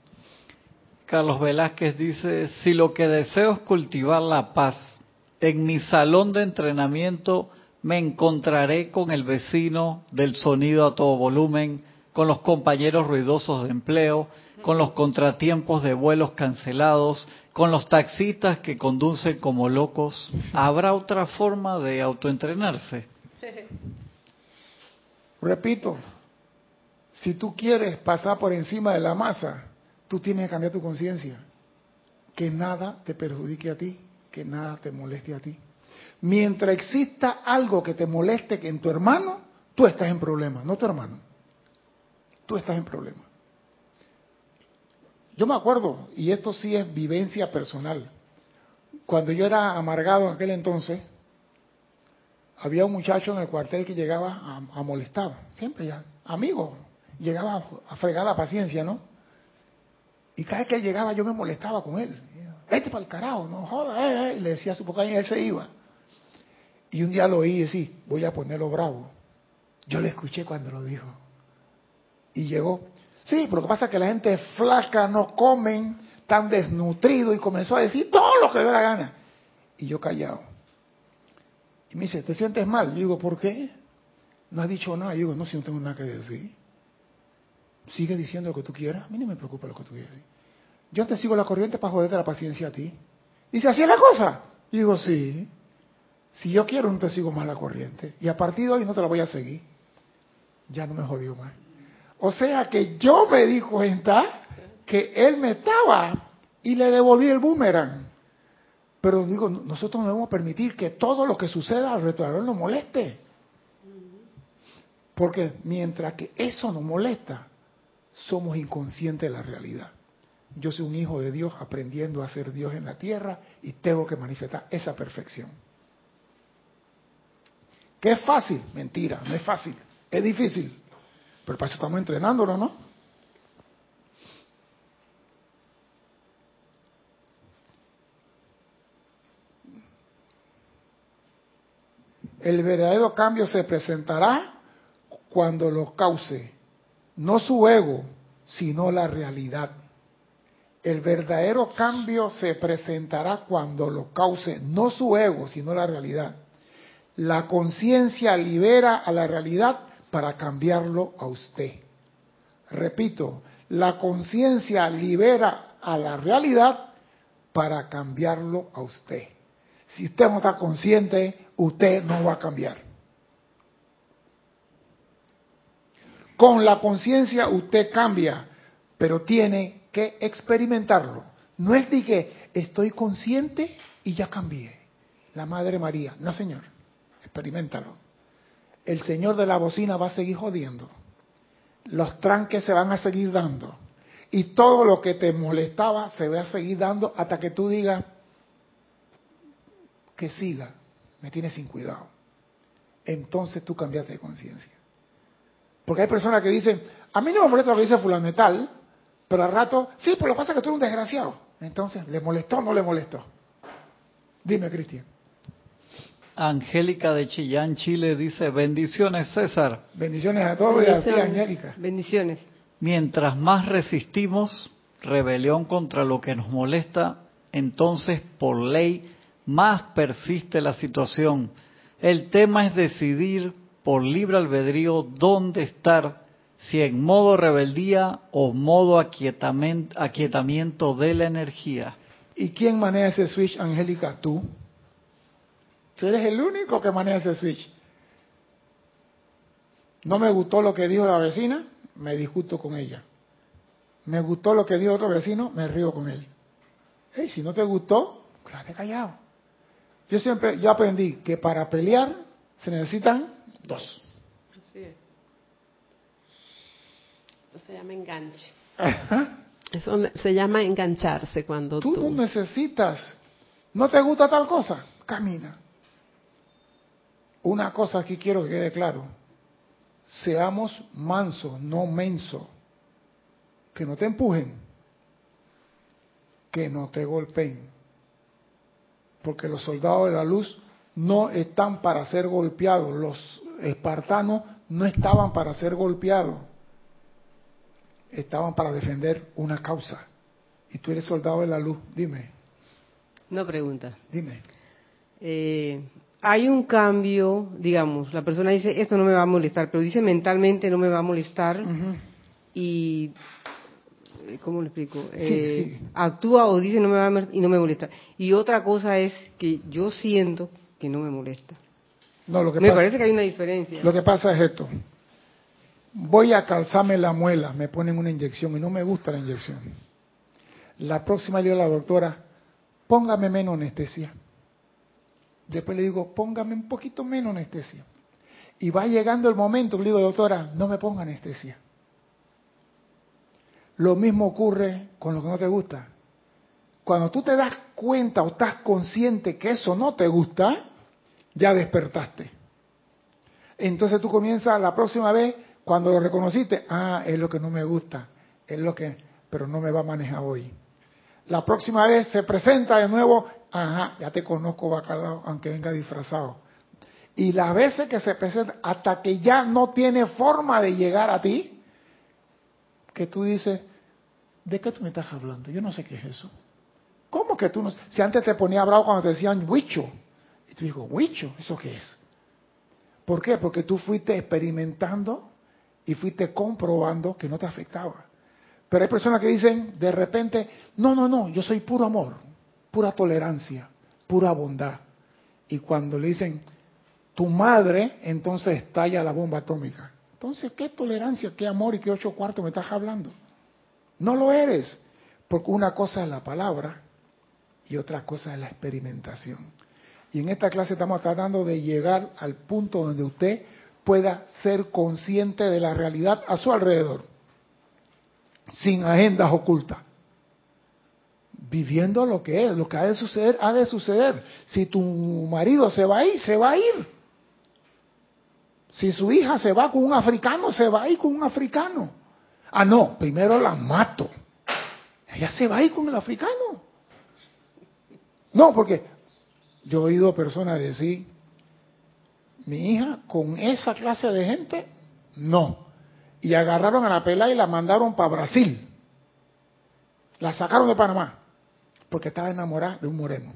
Speaker 4: Carlos Velázquez dice, si lo que deseo es cultivar la paz, en mi salón de entrenamiento me encontraré con el vecino del sonido a todo volumen, con los compañeros ruidosos de empleo, con los contratiempos de vuelos cancelados, con los taxistas que conducen como locos. ¿Habrá otra forma de autoentrenarse?
Speaker 1: Repito, si tú quieres pasar por encima de la masa, tú tienes que cambiar tu conciencia. Que nada te perjudique a ti, que nada te moleste a ti. Mientras exista algo que te moleste que en tu hermano, tú estás en problema, no tu hermano. Tú estás en problema. Yo me acuerdo, y esto sí es vivencia personal, cuando yo era amargado en aquel entonces, había un muchacho en el cuartel que llegaba a, molestar, siempre ya, amigo, llegaba a fregar la paciencia, ¿no? Y cada vez que él llegaba yo me molestaba con él. Vete para el carajo, no joda, eh, eh. Y le decía a su boca y él se iba. Y un día lo oí decir, voy a ponerlo bravo. Yo le escuché cuando lo dijo. Y llegó, Sí, pero lo que pasa es que la gente flaca, no comen, tan desnutrido y comenzó a decir todo lo que le da la gana. Y yo callado. Y me dice, ¿te sientes mal? Yo digo, ¿por qué? No has dicho nada. Yo digo, no, si no tengo nada que decir. Sigue diciendo lo que tú quieras. A mí no me preocupa lo que tú quieras decir. Yo te sigo la corriente para joderte la paciencia a ti. Dice, ¿así es la cosa? Yo digo, sí. Si yo quiero, no te sigo más la corriente. Y a partir de hoy no te la voy a seguir. Ya no me jodió más. O sea que yo me di cuenta que él me estaba y le devolví el boomerang. Pero digo, nosotros no debemos permitir que todo lo que suceda alrededor nos moleste. Porque mientras que eso nos molesta, somos inconscientes de la realidad. Yo soy un hijo de Dios aprendiendo a ser Dios en la tierra y tengo que manifestar esa perfección. ¿Qué es fácil? Mentira, no es fácil. Es difícil. Pero para eso estamos entrenándolo, ¿no? El verdadero cambio se presentará cuando lo cause, no su ego, sino la realidad. El verdadero cambio se presentará cuando lo cause, no su ego, sino la realidad. La conciencia libera a la realidad para cambiarlo a usted. Repito, la conciencia libera a la realidad para cambiarlo a usted. Si usted no está consciente, usted no va a cambiar. Con la conciencia usted cambia, pero tiene que experimentarlo. No es de que estoy consciente y ya cambié. La Madre María, no señor, experimentalo. El Señor de la bocina va a seguir jodiendo. Los tranques se van a seguir dando. Y todo lo que te molestaba se va a seguir dando hasta que tú digas que siga, me tiene sin cuidado. Entonces tú cambiaste de conciencia. Porque hay personas que dicen, a mí no me molesta lo que dice fulano tal, pero al rato, sí, pero lo que pasa es que tú eres un desgraciado. Entonces, ¿le molestó o no le molestó? Dime, Cristian.
Speaker 4: Angélica de Chillán, Chile, dice, bendiciones César.
Speaker 1: Bendiciones a todos y a ti, Angélica.
Speaker 3: Bendiciones.
Speaker 4: Mientras más resistimos rebelión contra lo que nos molesta, entonces por ley más persiste la situación. El tema es decidir por libre albedrío dónde estar, si en modo rebeldía o modo aquietamiento de la energía.
Speaker 1: ¿Y quién maneja ese switch, Angélica? Tú. Tú eres el único que maneja ese switch. No me gustó lo que dijo la vecina, me discuto con ella. Me gustó lo que dijo otro vecino, me río con él. Hey, si no te gustó, quédate callado. Yo siempre, yo aprendí que para pelear se necesitan dos.
Speaker 2: Así es. Eso se llama enganche. Eso se llama engancharse cuando tú...
Speaker 1: Tú no necesitas, no te gusta tal cosa, camina. Una cosa aquí quiero que quede claro. Seamos mansos, no mensos. Que no te empujen. Que no te golpeen. Porque los soldados de la luz no están para ser golpeados. Los espartanos no estaban para ser golpeados. Estaban para defender una causa. Y tú eres soldado de la luz. Dime.
Speaker 3: No pregunta.
Speaker 1: Dime.
Speaker 3: Eh, hay un cambio, digamos, la persona dice, esto no me va a molestar, pero dice mentalmente no me va a molestar y, ¿cómo le explico? Eh, actúa o dice no me va a y no me molesta. Y otra cosa es que yo siento que no me molesta.
Speaker 1: No, lo que
Speaker 3: me parece que hay una diferencia.
Speaker 1: Lo que pasa es esto. Voy a calzarme la muela, me ponen una inyección y no me gusta la inyección. La próxima le digo a la doctora, póngame menos anestesia. Después le digo, póngame un poquito menos anestesia. Y va llegando el momento le digo, doctora, no me ponga anestesia. Lo mismo ocurre con lo que no te gusta. Cuando tú te das cuenta o estás consciente que eso no te gusta, ya despertaste. Entonces tú comienzas la próxima vez, cuando lo reconociste, ah, es lo que no me gusta, es lo que, pero no me va a manejar hoy. La próxima vez se presenta de nuevo, ajá, ya te conozco bacalao, aunque venga disfrazado. Y las veces que se presenta, hasta que ya no tiene forma de llegar a ti, que tú dices, ¿de qué tú me estás hablando? Yo no sé qué es eso. ¿Cómo que tú no? Si antes te ponía bravo cuando te decían huicho, y tú dices, huicho, ¿eso qué es? ¿Por qué? Porque tú fuiste experimentando y fuiste comprobando que no te afectaba. Pero hay personas que dicen de repente, no, no, no, yo soy puro amor, pura tolerancia, pura bondad. Y cuando le dicen, tu madre, entonces estalla la bomba atómica. Entonces, ¿qué tolerancia, qué amor y qué ocho cuartos me estás hablando? No lo eres, porque una cosa es la palabra y otra cosa es la experimentación. Y en esta clase estamos tratando de llegar al punto donde usted pueda ser consciente de la realidad a su alrededor, sin agendas ocultas. Viviendo lo que es, lo que ha de suceder, ha de suceder. Si tu marido se va a ir, se va a ir. Si su hija se va con un africano, se va a ir con un africano. Ah, no, primero la mato. Ella se va a ir con el africano. No, porque yo he oído personas decir, mi hija con esa clase de gente, no. Y agarraron a la pela y la mandaron para Brasil. La sacaron de Panamá, porque estaba enamorada de un moreno.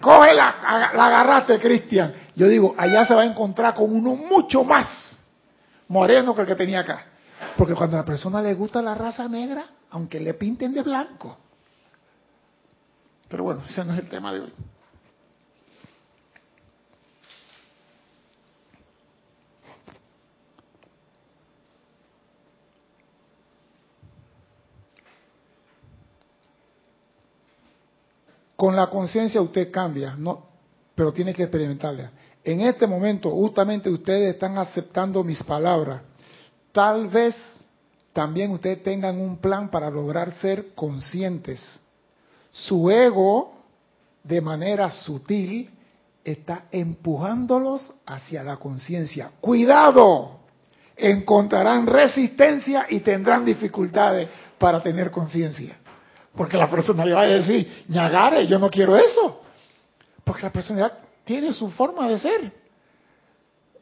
Speaker 1: Coge la, la agarraste, Cristian. Yo digo, allá se va a encontrar con uno mucho más moreno que el que tenía acá. Porque cuando a la persona le gusta la raza negra, aunque le pinten de blanco. Pero bueno, ese no es el tema de hoy. Con la conciencia usted cambia, no, pero tiene que experimentarla. En este momento, justamente ustedes están aceptando mis palabras. Tal vez también ustedes tengan un plan para lograr ser conscientes. Su ego, de manera sutil, está empujándolos hacia la conciencia. Cuidado, encontrarán resistencia y tendrán dificultades para tener conciencia. Porque la personalidad va a decir, ñagare, yo no quiero eso. Porque la personalidad tiene su forma de ser.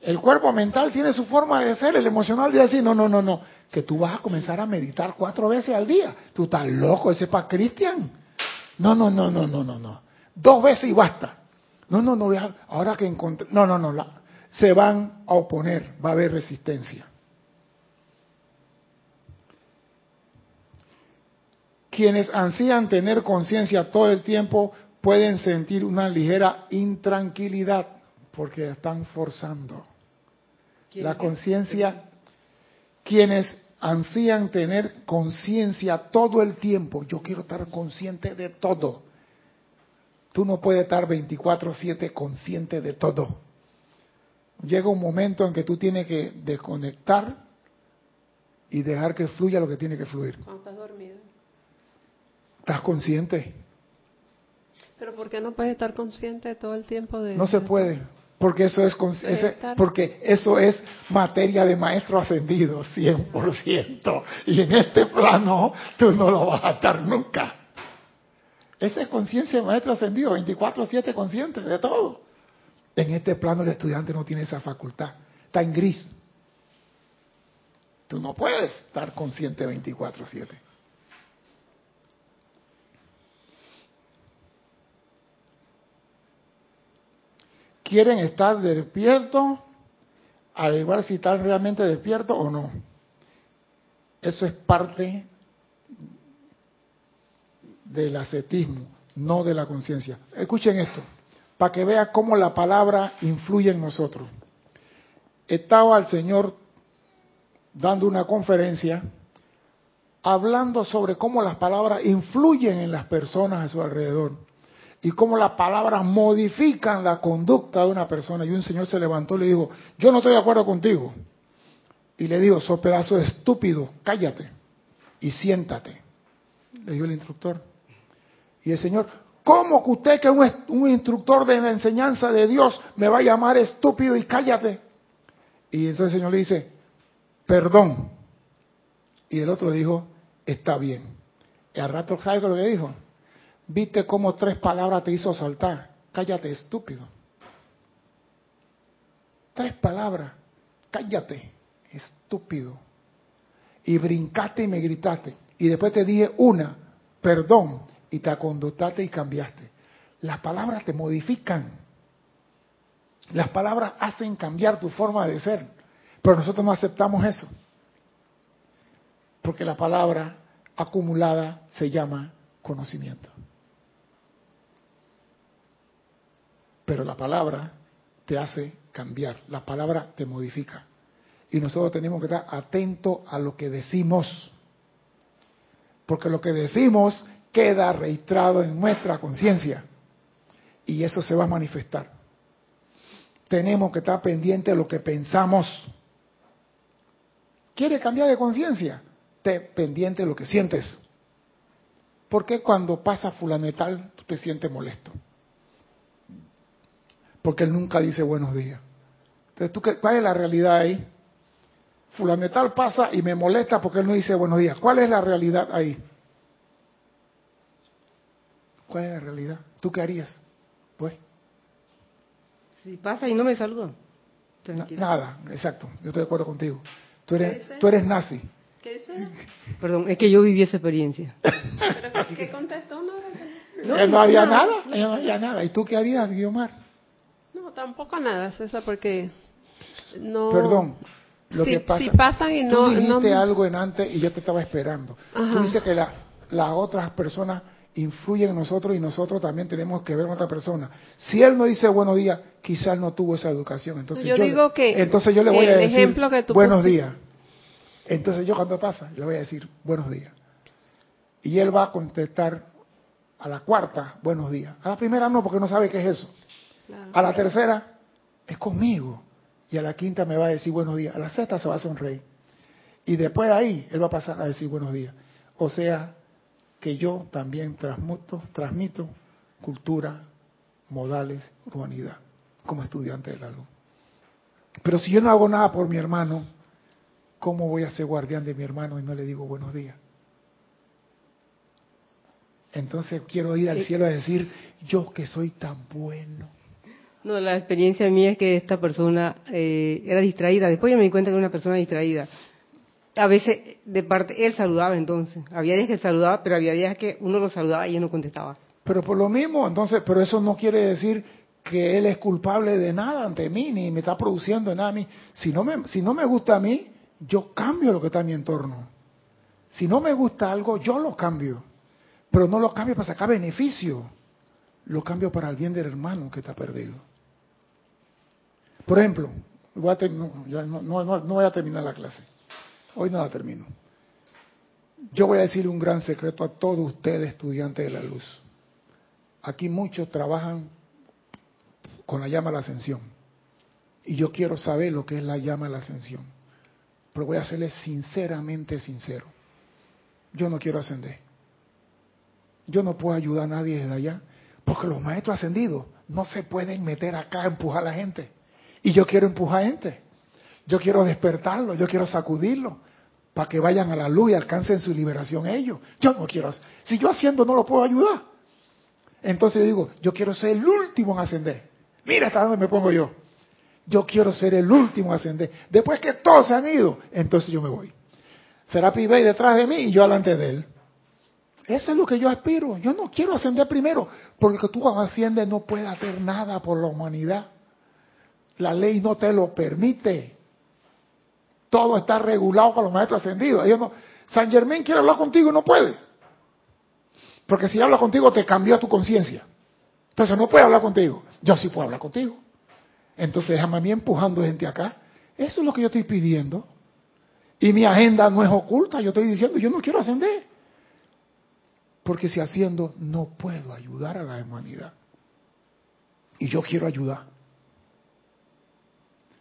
Speaker 1: El cuerpo mental tiene su forma de ser, el emocional de decir, no, no, no, no, que tú vas a comenzar a meditar cuatro veces al día. Tú estás loco, ese para Cristian. No, no, no, no, no, no, no. Dos veces y basta. No, no, no, ahora que encontré, no, no, no, se van a oponer, va a haber resistencia. Quienes ansían tener conciencia todo el tiempo pueden sentir una ligera intranquilidad porque están forzando. La conciencia, quienes ansían tener conciencia todo el tiempo, yo quiero estar consciente de todo. Tú no puedes estar 24/7 consciente de todo. Llega un momento en que tú tienes que desconectar y dejar que fluya lo que tiene que fluir.
Speaker 2: Cuando estás dormido.
Speaker 1: ¿Estás consciente?
Speaker 2: Pero ¿por qué no puedes estar consciente todo el tiempo de
Speaker 1: No se puede, porque eso es ese, porque eso es materia de maestro ascendido 100%, y en este plano tú no lo vas a estar nunca. Esa es conciencia de maestro ascendido, 24/7 consciente de todo. En este plano el estudiante no tiene esa facultad, está en gris. Tú no puedes estar consciente 24/7. Quieren estar despiertos, al igual si están realmente despiertos o no. Eso es parte del ascetismo, no de la conciencia. Escuchen esto, para que vean cómo la palabra influye en nosotros. Estaba el Señor dando una conferencia hablando sobre cómo las palabras influyen en las personas a su alrededor y cómo las palabras modifican la conducta de una persona. Y un señor se levantó y le dijo, yo no estoy de acuerdo contigo. Y le dijo, sos pedazo estúpido, cállate y siéntate. Le dijo el instructor. Y el señor, ¿cómo que usted que es un, instructor de la enseñanza de Dios me va a llamar estúpido y cállate? Y entonces el señor le dice, perdón. Y el otro dijo, está bien. Y al rato, ¿sabe lo que dijo? ¿Viste cómo tres palabras te hizo saltar? Cállate, estúpido. Tres palabras. Cállate. estúpido. Y brincaste y me gritaste. Y después te dije una, perdón, y te aconductaste y cambiaste. Las palabras te modifican. Las palabras hacen cambiar tu forma de ser. Pero nosotros no aceptamos eso. Porque la palabra acumulada se llama conocimiento. Pero la palabra te hace cambiar, la palabra te modifica. Y nosotros tenemos que estar atentos a lo que decimos. Porque lo que decimos queda registrado en nuestra conciencia. Y eso se va a manifestar. Tenemos que estar pendientes de lo que pensamos. ¿Quiere cambiar de conciencia? Esté pendiente de lo que sientes. ¿Por qué cuando pasa fulanetal tú te sientes molesto? Porque él nunca dice buenos días. Entonces, ¿tú qué, ¿cuál es la realidad ahí? Fulanetal pasa y me molesta porque él no dice buenos días. ¿Cuál es la realidad ahí? ¿Cuál es la realidad? ¿Tú qué harías? Pues.
Speaker 3: Si pasa y no me saluda.
Speaker 1: Na, nada, exacto. Yo estoy de acuerdo contigo. Tú eres, tú eres nazi.
Speaker 2: ¿Qué dice?
Speaker 3: Perdón, es que yo viví esa experiencia.
Speaker 2: ¿Pero qué contestó? No,
Speaker 1: no, no, no haría nada, ella no haría nada. ¿Y tú qué harías, Guiomar?
Speaker 2: No, tampoco nada, César, porque no...
Speaker 1: Perdón, lo
Speaker 2: si,
Speaker 1: que pasa...
Speaker 2: si pasan y no...
Speaker 1: Tú dijiste
Speaker 2: no-
Speaker 1: algo en antes y yo te estaba esperando.
Speaker 2: Ajá.
Speaker 1: Tú dices que la- las otras personas influyen en nosotros y nosotros también tenemos que ver a otra persona. Si él no dice buenos días, quizás no tuvo esa educación. Entonces
Speaker 2: Yo
Speaker 1: yo,
Speaker 2: digo que
Speaker 1: entonces yo le voy a decir
Speaker 2: ejemplo que tú
Speaker 1: buenos
Speaker 2: pusiste-
Speaker 1: días. Entonces yo cuando pasa, le voy a decir buenos días. Y él va a contestar a la cuarta, buenos días. A la primera no, porque no sabe qué es eso.
Speaker 2: Claro.
Speaker 1: A la tercera es conmigo. Y a la quinta me va a decir buenos días. A la sexta se va a sonreír. Y después de ahí él va a pasar a decir buenos días. O sea que yo también transmuto, transmito cultura, modales, humanidad, como estudiante de la luz. Pero si yo no hago nada por mi hermano, ¿cómo voy a ser guardián de mi hermano y no le digo buenos días? Entonces quiero ir al cielo a decir, yo que soy tan bueno.
Speaker 3: No, la experiencia mía es que esta persona eh, era distraída. Después yo me di cuenta que era una persona distraída. A veces, de parte, él saludaba entonces. Había días que él saludaba, pero había días que uno lo saludaba y él no contestaba.
Speaker 1: Pero por lo mismo, entonces, pero eso no quiere decir que él es culpable de nada ante mí, ni me está produciendo nada a mí. Si no me, si no me gusta a mí, yo cambio lo que está en mi entorno. Si no me gusta algo, yo lo cambio. Pero no lo cambio para sacar beneficio. Lo cambio para el bien del hermano que está perdido. Por ejemplo, voy a no, no- no- no- voy a terminar la clase. Hoy no la termino. Yo voy a decir un gran secreto a todos ustedes, estudiantes de la luz. Aquí muchos trabajan con la llama de la ascensión. Y yo quiero saber lo que es la llama de la ascensión. Pero voy a serles sinceramente sincero. Yo no quiero ascender. Yo no puedo ayudar a nadie desde allá. Porque los maestros ascendidos no se pueden meter acá a empujar a la gente. Y yo quiero empujar gente. Yo quiero despertarlo, yo quiero sacudirlo para que vayan a la luz y alcancen su liberación ellos. Yo no quiero, si yo haciendo no lo puedo ayudar. Entonces yo digo, yo quiero ser el último en ascender. Mira hasta dónde me pongo yo. Yo quiero ser el último en ascender. Después que todos se han ido, entonces yo me voy. Será Pibey detrás de mí y yo delante de él. Eso es lo que yo aspiro. Yo no quiero ascender primero, porque tú cuando asciendes no puedes hacer nada por la humanidad. La ley no te lo permite. Todo está regulado con los maestros ascendidos. No, San Germán quiere hablar contigo y no puede. Porque si habla contigo te cambió tu conciencia. Entonces no puede hablar contigo. Yo sí puedo hablar contigo. Entonces déjame a mí empujando gente acá. Eso es lo que yo estoy pidiendo. Y mi agenda no es oculta. Yo estoy diciendo, yo no quiero ascender. Porque si haciendo, no puedo ayudar a la humanidad. Y yo quiero ayudar.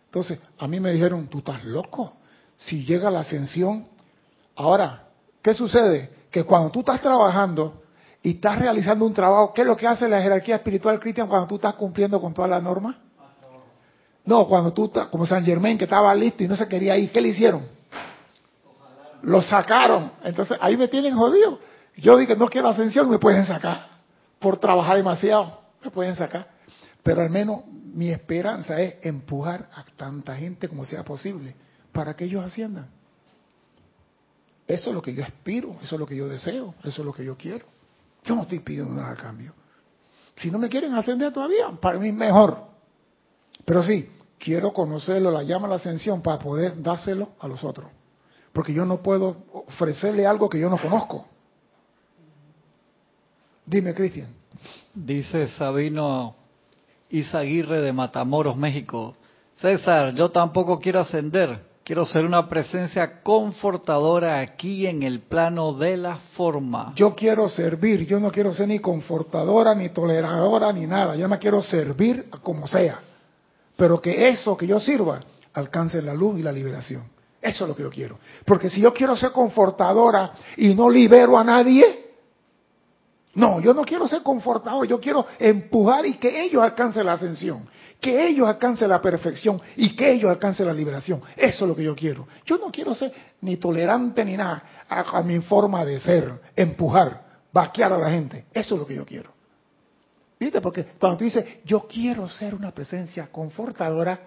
Speaker 1: Entonces, a mí me dijeron, tú estás loco. Si llega la ascensión, ahora, ¿qué sucede? Que cuando tú estás trabajando y estás realizando un trabajo, ¿qué es lo que hace la jerarquía espiritual cristiana cuando tú estás cumpliendo con todas las normas? No, cuando tú estás, como San Germán, que estaba listo y no se quería ir, ¿qué le hicieron? Lo sacaron. Entonces, ahí me tienen jodido. Yo dije, no quiero ascensión, me pueden sacar. Por trabajar demasiado, me pueden sacar. Pero al menos mi esperanza es empujar a tanta gente como sea posible para que ellos asciendan. Eso es lo que yo aspiro, eso es lo que yo deseo, eso es lo que yo quiero. Yo no estoy pidiendo nada a cambio. Si no me quieren ascender todavía, para mí mejor. Pero sí, quiero conocerlo, la llama la ascensión para poder dárselo a los otros. Porque yo no puedo ofrecerle algo que yo no conozco. Dime, Cristian.
Speaker 4: Dice Sabino Isaguirre de Matamoros, México. César, yo tampoco quiero ascender. Quiero ser una presencia confortadora aquí en el plano de la forma.
Speaker 1: Yo quiero servir, yo no quiero ser ni confortadora, ni toleradora, ni nada. Yo me quiero servir como sea. Pero que eso que yo sirva alcance la luz y la liberación. Eso es lo que yo quiero. Porque si yo quiero ser confortadora y no libero a nadie, no, yo no quiero ser confortador, yo quiero empujar y que ellos alcancen la ascensión que ellos alcancen la perfección y que ellos alcancen la liberación. Eso es lo que yo quiero. Yo no quiero ser ni tolerante ni nada a, mi forma de ser, empujar, vaquear a la gente. Eso es lo que yo quiero. ¿Viste? Porque cuando tú dices, yo quiero ser una presencia confortadora,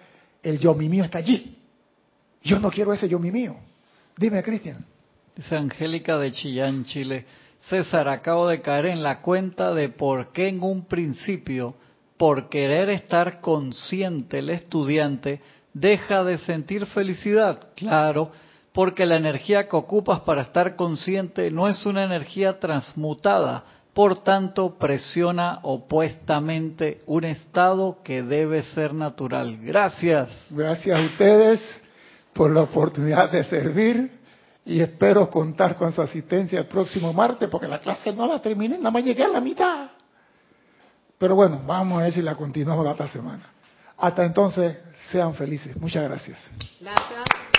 Speaker 1: el yo mi mío está allí. Yo no quiero ese yo mi mío. Dime, Cristian.
Speaker 4: Dice Angélica de Chillán, Chile. César, acabo de caer en la cuenta de por qué en un principio por querer estar consciente el estudiante, deja de sentir felicidad. Claro, porque la energía que ocupas para estar consciente no es una energía transmutada, por tanto presiona opuestamente un estado que debe ser natural. Gracias.
Speaker 1: Gracias a ustedes por la oportunidad de servir y espero contar con su asistencia el próximo martes porque la clase no la terminé, nada más llegué a la mitad. Pero bueno, vamos a ver si la continuamos la otra semana. Hasta entonces, sean felices. Muchas gracias. Gracias.